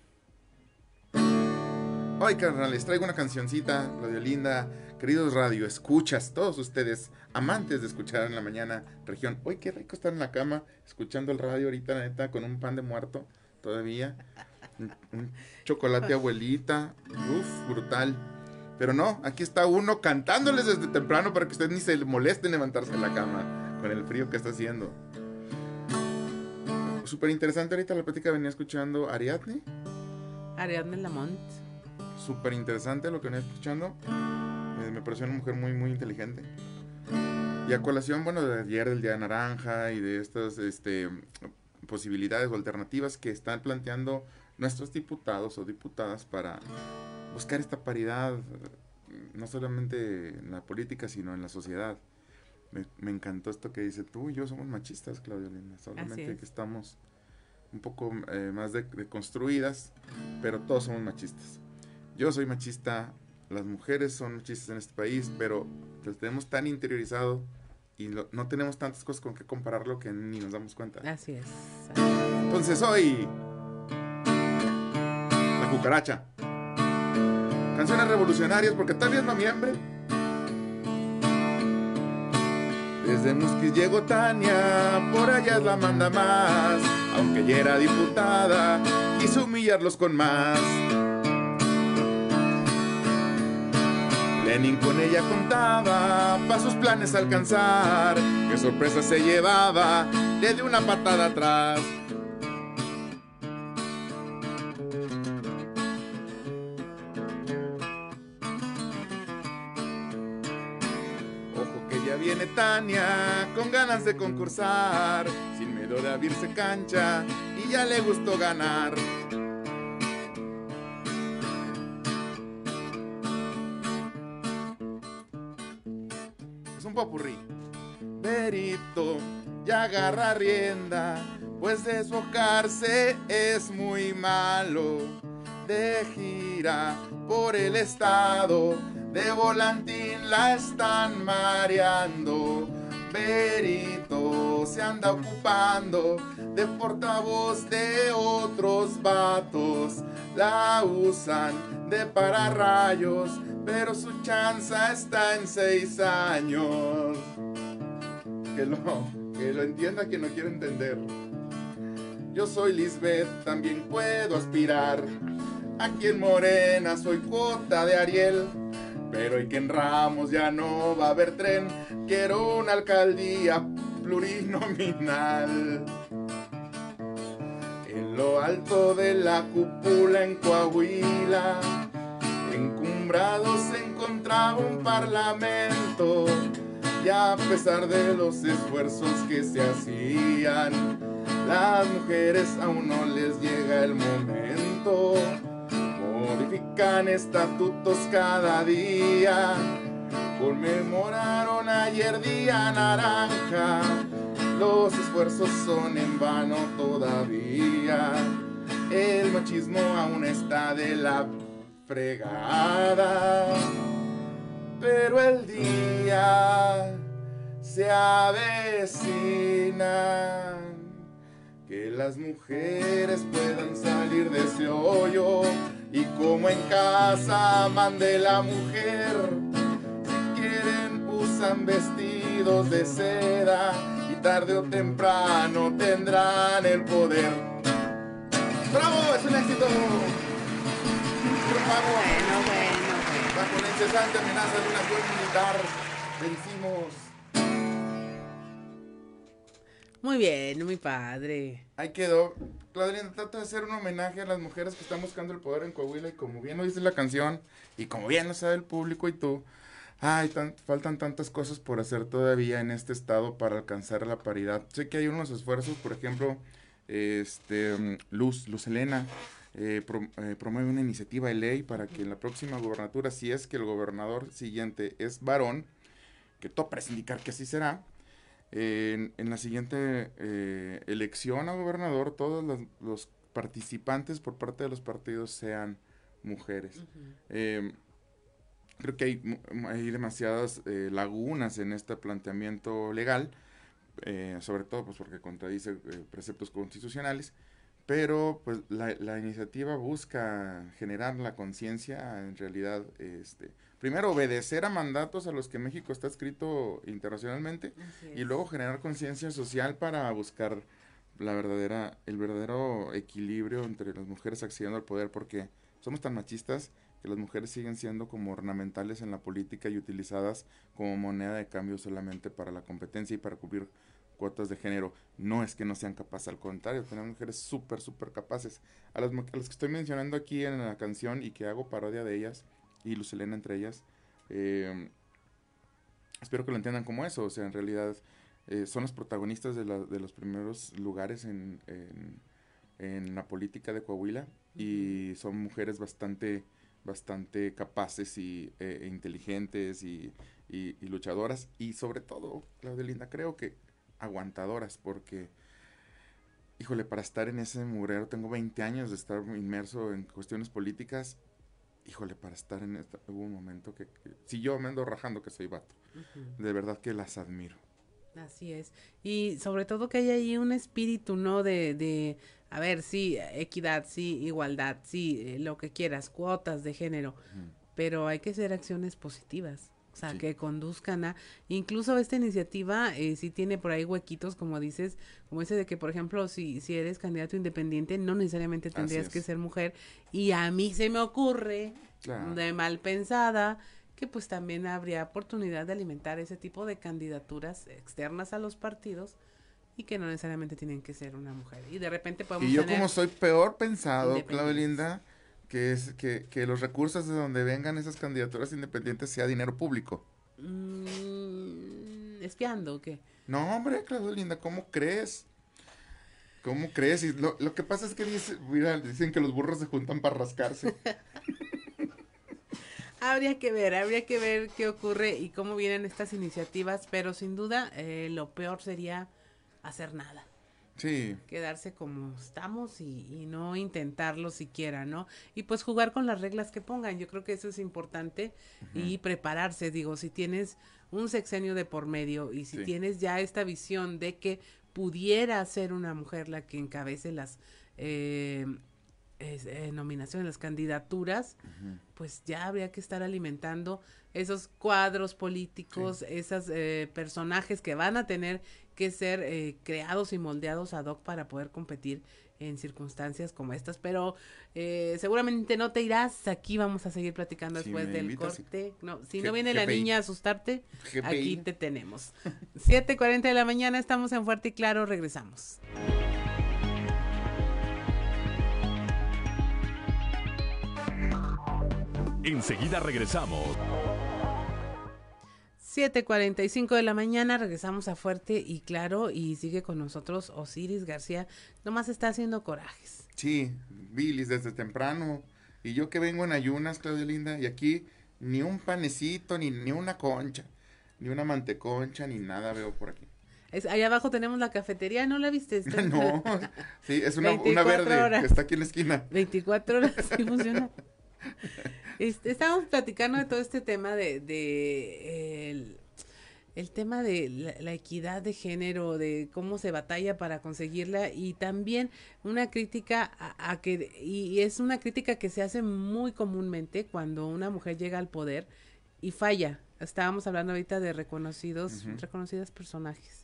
Hoy, carnales, traigo una cancioncita, Radio Linda, queridos radio, escuchas, todos ustedes, amantes de escuchar en la mañana, región. Hoy qué rico estar en la cama, escuchando el radio ahorita, la neta, con un pan de muerto todavía, un, chocolate abuelita, uff, brutal. Pero no, aquí está uno cantándoles desde temprano para que ustedes ni se molesten en levantarse de la cama con el frío que está haciendo. Súper interesante ahorita la plática venía escuchando Ariadne. Ariadne Lamont. Súper interesante lo que venía escuchando. Eh, me pareció una mujer muy, muy inteligente. Y a colación, bueno, de ayer del Día de Naranja y de estas este, posibilidades o alternativas que están planteando nuestros diputados o diputadas para buscar esta paridad, no solamente en la política, sino en la sociedad. Me, me encantó esto que dice, tú y yo somos machistas, Claudia Linda, solamente es. que estamos un poco eh, más de- deconstruidas, pero todos somos machistas. Yo soy machista, las mujeres son machistas en este país, pero lo tenemos tan interiorizado y lo- no tenemos tantas cosas con que compararlo que ni nos damos cuenta. Así es. Entonces hoy, la cucaracha. Canciones revolucionarias porque todavía es noviembre. Desde Musquis llegó Tania, por allá es la manda más. Aunque ella era diputada, quiso humillarlos con más. Lenin con ella contaba pa' sus planes alcanzar. Qué sorpresa se llevaba, le dio una patada atrás. Ojo que ya viene Tania con ganas de concursar, de abrirse cancha y ya le gustó ganar. Es un popurrí. Berito ya agarra rienda, pues desbocarse es muy malo. De gira por el estado, de volantín la están mareando. Berito se anda ocupando de portavoz de otros vatos. La usan de pararrayos, pero su chanza está en seis años. Que lo, que lo entienda quien no quiere entender. Yo soy Lisbeth, también puedo aspirar. Aquí en Morena soy cuota de Ariel. Pero y que en Ramos ya no va a haber tren. Quiero una alcaldía plurinominal. En lo alto de la cúpula en Coahuila, encumbrado se encontraba un parlamento. Y a pesar de los esfuerzos que se hacían, las mujeres aún no les llega el momento modifican estatutos cada día. Conmemoraron ayer día naranja, los esfuerzos son en vano todavía. El machismo aún está de la fregada, pero el día se avecina. Que las mujeres puedan salir de ese hoyo y como en casa mande la mujer. Usan vestidos de seda y tarde o temprano tendrán el poder. ¡Bravo! ¡Es un éxito! Bueno, bueno, Bajo la incesante amenaza de una acción militar, vencimos. Muy bien, muy padre. Ahí quedó. Claudia, trata de hacer un homenaje a las mujeres que están buscando el poder en Coahuila y como bien lo dice la canción y como bien lo sabe el público y tú, ay, faltan tantas cosas por hacer todavía en este estado para alcanzar la paridad. Sé que hay unos esfuerzos, por ejemplo, este Luz, Luz Elena eh, eh, promueve una iniciativa de ley para que en la próxima gobernatura, si es que el gobernador siguiente es varón, que todo parece indicar que así será, en, la siguiente eh, elección a gobernador, todos los, participantes por parte de los partidos sean mujeres. Em, creo que hay, hay demasiadas eh, lagunas en este planteamiento legal, eh, sobre todo pues porque contradice preceptos constitucionales, pero pues la, la iniciativa busca generar la conciencia en realidad este, primero obedecer a mandatos a los que México está escrito internacionalmente y luego generar conciencia social para buscar la verdadera el verdadero equilibrio entre las mujeres accediendo al poder porque somos tan machistas que las mujeres siguen siendo como ornamentales en la política y utilizadas como moneda de cambio solamente para la competencia y para cubrir cuotas de género. No es que no sean capaces, al contrario, tenemos mujeres súper, súper capaces. A las, a las que estoy mencionando aquí en la canción y que hago parodia de ellas, y Lucelena entre ellas. Eh, espero que lo entiendan como eso, o sea, en realidad eh, son los protagonistas de, de, los primeros lugares en, en, la política de Coahuila y son mujeres bastante, bastante capaces y e inteligentes y, y, luchadoras y sobre todo, Claudia Linda, creo que aguantadoras porque híjole, para estar en ese murero, tengo 20 años de estar inmerso en cuestiones políticas híjole, para estar en esta, hubo un momento que, si yo me ando rajando que soy vato, de verdad que las admiro. Así es. Y sobre todo que hay ahí un espíritu, ¿no? De, de a ver, sí, equidad, sí, igualdad, sí, eh, lo que quieras, cuotas de género, pero hay que hacer acciones positivas. O sea, que conduzcan a, incluso esta iniciativa eh, sí tiene por ahí huequitos, como dices, como ese de que, por ejemplo, si, si eres candidato independiente, no necesariamente tendrías que ser mujer. Y a mí se me ocurre, de mal pensada, que pues también habría oportunidad de alimentar ese tipo de candidaturas externas a los partidos y que no necesariamente tienen que ser una mujer. Y de repente podemos... Y yo como soy peor pensado, Claudia Linda que es que, que los recursos de donde vengan esas candidaturas independientes sea dinero público. Mm, ¿Espiando o qué? No, hombre, Claudia Linda, ¿cómo crees? ¿Cómo crees? Y lo, lo que pasa es que dice, mira, dicen que los burros se juntan para rascarse. habría que ver, habría que ver qué ocurre y cómo vienen estas iniciativas, pero sin duda eh, lo peor sería hacer nada. Sí. Quedarse como estamos y, y, no intentarlo siquiera, ¿no? Y pues jugar con las reglas que pongan. Yo creo que eso es importante y prepararse. Digo, si tienes un sexenio de por medio y si tienes ya esta visión de que pudiera ser una mujer la que encabece las eh, eh, nominaciones, las candidaturas, pues ya habría que estar alimentando esos cuadros políticos, esos eh, personajes que van a tener que ser eh, creados y moldeados ad hoc para poder competir en circunstancias como estas. Pero eh, seguramente no te irás. Aquí vamos a seguir platicando después del corte. No, si no viene la niña a asustarte, aquí te tenemos. 7:40 de la mañana, estamos en Fuerte y Claro. Regresamos. Enseguida regresamos. 7:45 de la mañana, regresamos a Fuerte y Claro y sigue con nosotros Osiris García. Nomás está haciendo corajes. Sí, bilis desde temprano. Y yo que vengo en ayunas, Claudia Linda, y aquí ni un panecito, ni, ni una concha, ni una manteconcha, ni nada veo por aquí. Es, allá abajo tenemos la cafetería, ¿no la viste? no, sí, es una, una verde que está aquí en la esquina. 24 horas, sí funciona. Este, estábamos platicando de todo este tema de, el, tema de la, equidad de género, de cómo se batalla para conseguirla y también una crítica a, que, y, es una crítica que se hace muy comúnmente cuando una mujer llega al poder y falla. Estábamos hablando ahorita de reconocidos, reconocidas personajes.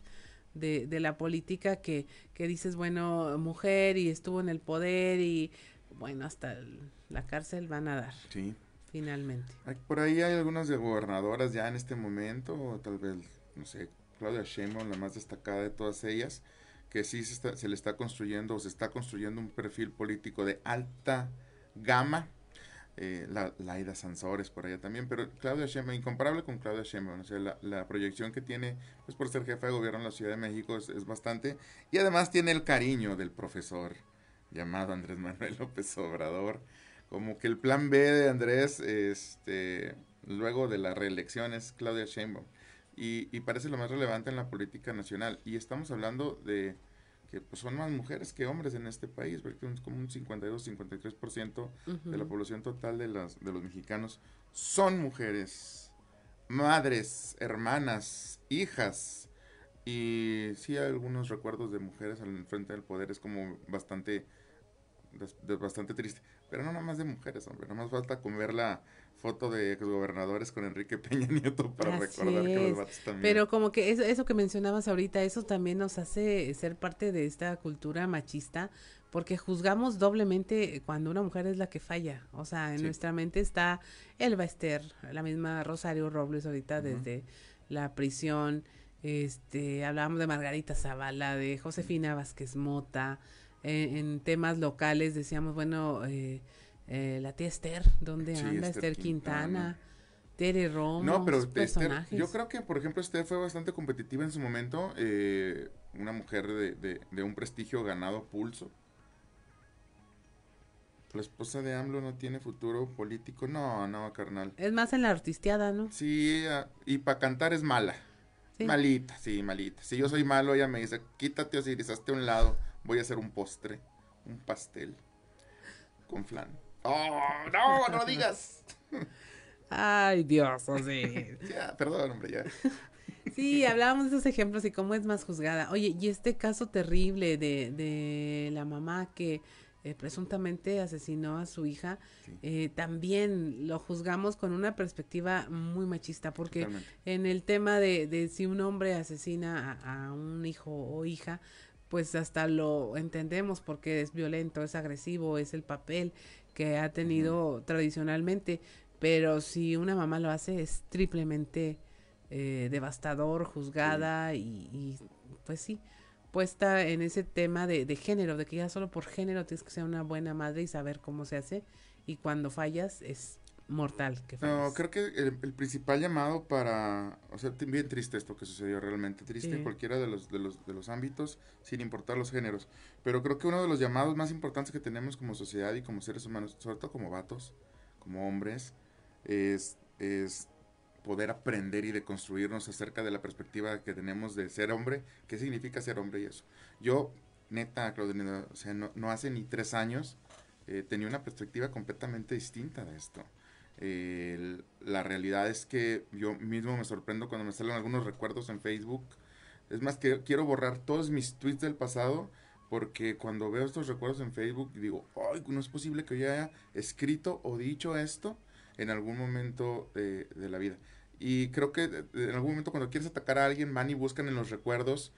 De, de la política que, que dices, bueno, mujer y estuvo en el poder y bueno, hasta la cárcel van a dar. Sí. Finalmente. Por ahí hay algunas de gobernadoras ya en este momento, o tal vez, no sé, Claudia Sheinbaum, la más destacada de todas ellas, que sí se, se le está construyendo, o se está construyendo un perfil político de alta gama. Eh, la, Laida Sansores por allá también, pero Claudia Sheinbaum, incomparable con Claudia Sheinbaum, o sea, la, la, proyección que tiene, pues por ser jefa de gobierno en la Ciudad de México es, es bastante, y además tiene el cariño del profesor llamado Andrés Manuel López Obrador, como que el plan B de Andrés, este, luego de la reelección es Claudia Sheinbaum. Y, y, parece lo más relevante en la política nacional. Y estamos hablando de que pues, son más mujeres que hombres en este país, porque es como un 52-53% de la población total de, las, de los mexicanos son mujeres, madres, hermanas, hijas. Y sí hay algunos recuerdos de mujeres al frente del poder, es como bastante bastante triste. Pero no nada más de mujeres, hombre. Nada más falta con ver la foto de gobernadores con Enrique Peña Nieto para recordar que los vatos también. Pero como que eso, eso que mencionabas ahorita, eso también nos hace ser parte de esta cultura machista, porque juzgamos doblemente cuando una mujer es la que falla. O sea, en nuestra mente está Elba Ester, la misma Rosario Robles ahorita desde la prisión. Este, hablábamos de Margarita Zavala, de Josefina Vázquez Mota, en, temas locales decíamos, bueno, eh, eh, la tía Esther, ¿dónde anda? Esther, Quintana. Tere Romo, no, pero yo creo que, por ejemplo, Esther fue bastante competitiva en su momento. Eh, una mujer de, de, un prestigio ganado pulso. La esposa de AMLO no tiene futuro político. No, no, carnal. Es más en la artisteada, ¿no? Sí, y para cantar es mala. Malita, sí, malita. Si yo soy malo, ella me dice, quítate o si a un lado voy a hacer un postre, un pastel con flan. ¡Oh, no, no lo digas! Ay, Dios, sí. ya, perdón, hombre, ya. Sí, hablábamos de esos ejemplos y cómo es más juzgada. Oye, y este caso terrible de, de la mamá que eh, presuntamente asesinó a su hija, eh, también lo juzgamos con una perspectiva muy machista, porque en el tema de, de si un hombre asesina a, a, un hijo o hija, pues hasta lo entendemos porque es violento, es agresivo, es el papel que ha tenido tradicionalmente, pero si una mamá lo hace es triplemente eh, devastador, juzgada y, pues sí, puesta en ese tema de, de, género, de que ya solo por género tienes que ser una buena madre y saber cómo se hace y cuando fallas es mortal. Que no, creo que el, principal llamado para, o sea, bien triste esto que sucedió, realmente triste en cualquiera de los, de, los, de los ámbitos, sin importar los géneros. Pero creo que uno de los llamados más importantes que tenemos como sociedad y como seres humanos, sobre todo como vatos, como hombres, es, es poder aprender y deconstruirnos acerca de la perspectiva que tenemos de ser hombre, qué significa ser hombre y eso. Yo neta, Claudia, o sea, no, no hace ni tres años eh, tenía una perspectiva completamente distinta de esto. La realidad es que yo mismo me sorprendo cuando me salen algunos recuerdos en Facebook. Es más, que quiero borrar todos mis tweets del pasado porque cuando veo estos recuerdos en Facebook digo, ay, no es posible que yo haya escrito o dicho esto en algún momento de, la vida. Y creo que en algún momento cuando quieres atacar a alguien van y buscan en los recuerdos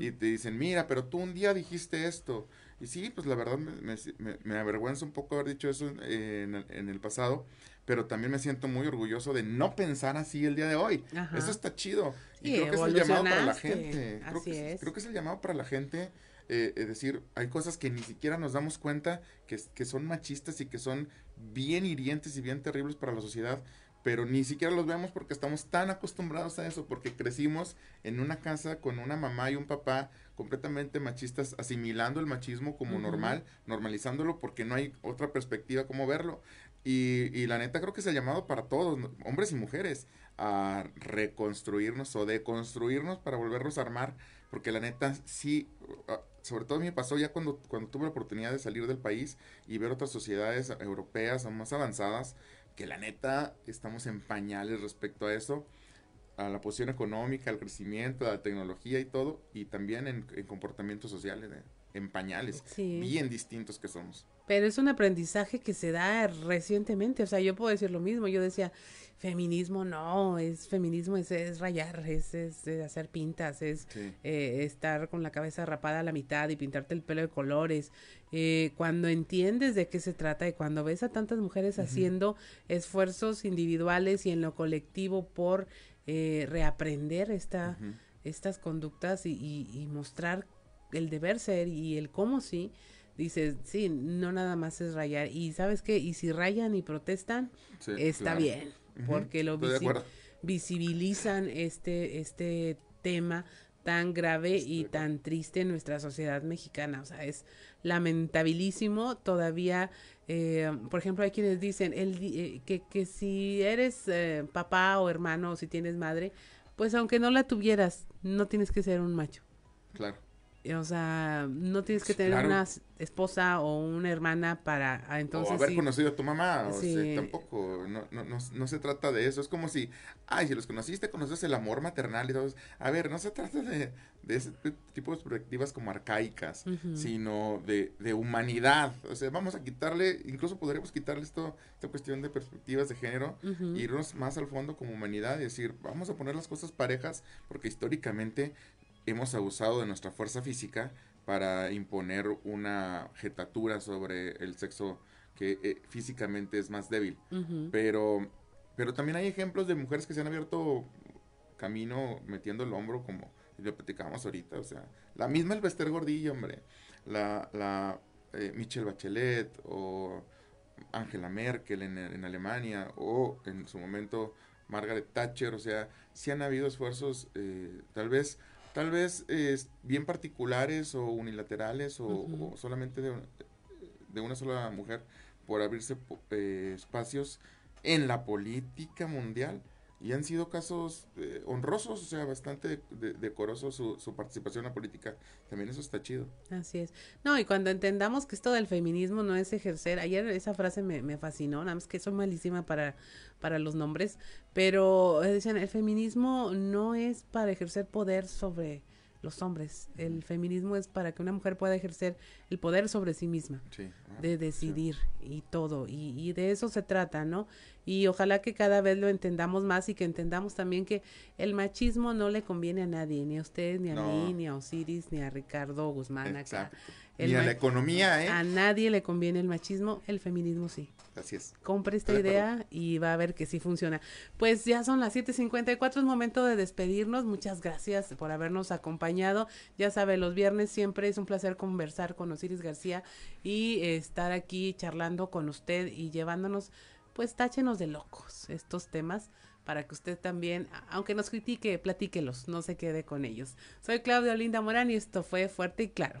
y te dicen, mira, pero tú un día dijiste esto. Y sí, pues la verdad me, me, avergüenza un poco haber dicho eso en, en, el pasado, pero también me siento muy orgulloso de no pensar así el día de hoy. Eso está chido. Y, creo que es el llamado para la gente. Creo que, es. creo que es el llamado para la gente. Eh, es decir, hay cosas que ni siquiera nos damos cuenta que, que son machistas y que son bien hirientes y bien terribles para la sociedad pero ni siquiera los vemos porque estamos tan acostumbrados a eso, porque crecimos en una casa con una mamá y un papá completamente machistas, asimilando el machismo como normal, normalizándolo porque no hay otra perspectiva como verlo. Y, y, la neta creo que es el llamado para todos, hombres y mujeres, a reconstruirnos o deconstruirnos para volvernos a armar, porque la neta sí, ah, sobre todo me pasó ya cuando, cuando tuve la oportunidad de salir del país y ver otras sociedades europeas más avanzadas, que la neta estamos en pañales respecto a eso, a la posición económica, al crecimiento, a la tecnología y todo, y también en, comportamientos sociales, ¿eh? En pañales, bien distintos que somos. Pero es un aprendizaje que se da recientemente, o sea, yo puedo decir lo mismo, yo decía, feminismo no, es feminismo, es, es rayar, es, hacer pintas, es eh, estar con la cabeza rapada a la mitad y pintarte el pelo de colores. Eh, cuando entiendes de qué se trata y cuando ves a tantas mujeres haciendo esfuerzos individuales y en lo colectivo por eh, reaprender esta, estas conductas y, y, mostrar el deber ser y el cómo sí, dices, sí, no nada más es rayar. Y sabes qué, y si rayan y protestan, está bien porque lo visibilizan este, este tema tan grave y tan triste en nuestra sociedad mexicana. O sea, es lamentabilísimo todavía. Eh, por ejemplo, hay quienes dicen el, eh, que, que si eres eh, papá o hermano o si tienes madre, pues aunque no la tuvieras, no tienes que ser un macho. Claro. O sea, no tienes que tener una esposa o una hermana para ah, entonces... O haber conocido a tu mamá, o sea, tampoco, no, no, no, no, se trata de eso, es como si, ay, si los conociste, conoces el amor maternal y todo, a ver, no se trata de, de ese tipo de perspectivas como arcaicas, sino de, de, humanidad, o sea, vamos a quitarle, incluso podríamos quitarle esto, esta cuestión de perspectivas de género, irnos más al fondo como humanidad y decir, vamos a poner las cosas parejas, porque históricamente hemos abusado de nuestra fuerza física para imponer una jetatura sobre el sexo que eh, físicamente es más débil. Pero pero también hay ejemplos de mujeres que se han abierto camino metiendo el hombro como lo platicábamos ahorita, o sea, la misma el Bester Gordillo, hombre, la, la eh, Michelle Bachelet o Angela Merkel en, en, Alemania o en su momento Margaret Thatcher, o sea, sí han habido esfuerzos eh, tal vez tal vez bien particulares o unilaterales o, solamente de, una sola mujer por abrirse eh, espacios en la política mundial y han sido casos eh, honrosos, o sea, bastante decoroso su, su, participación en la política. También eso está chido. Así es. No, y cuando entendamos que esto del feminismo no es ejercer, ayer esa frase me, me fascinó, nada más que soy malísima para, para los nombres, pero eh, decían, el feminismo no es para ejercer poder sobre los hombres. El feminismo es para que una mujer pueda ejercer el poder sobre sí misma, ah, de decidir y todo. Y, y, de eso se trata, ¿no? Y ojalá que cada vez lo entendamos más y que entendamos también que el machismo no le conviene a nadie, ni a usted, ni a mí, ni a Osiris, ni a Ricardo Guzmán acá. Ni a la economía, ¿eh? A nadie le conviene el machismo, el feminismo sí. Así es. Compre esta idea y va a ver que sí funciona. Pues ya son las 7.54, es momento de despedirnos. Muchas gracias por habernos acompañado. Ya sabe, los viernes siempre es un placer conversar con Osiris García y estar aquí charlando con usted y llevándonos, pues táchenos de locos estos temas para que usted también, aunque nos critique, platíquelos, no se quede con ellos. Soy Claudia Linda Morán y esto fue Fuerte y Claro.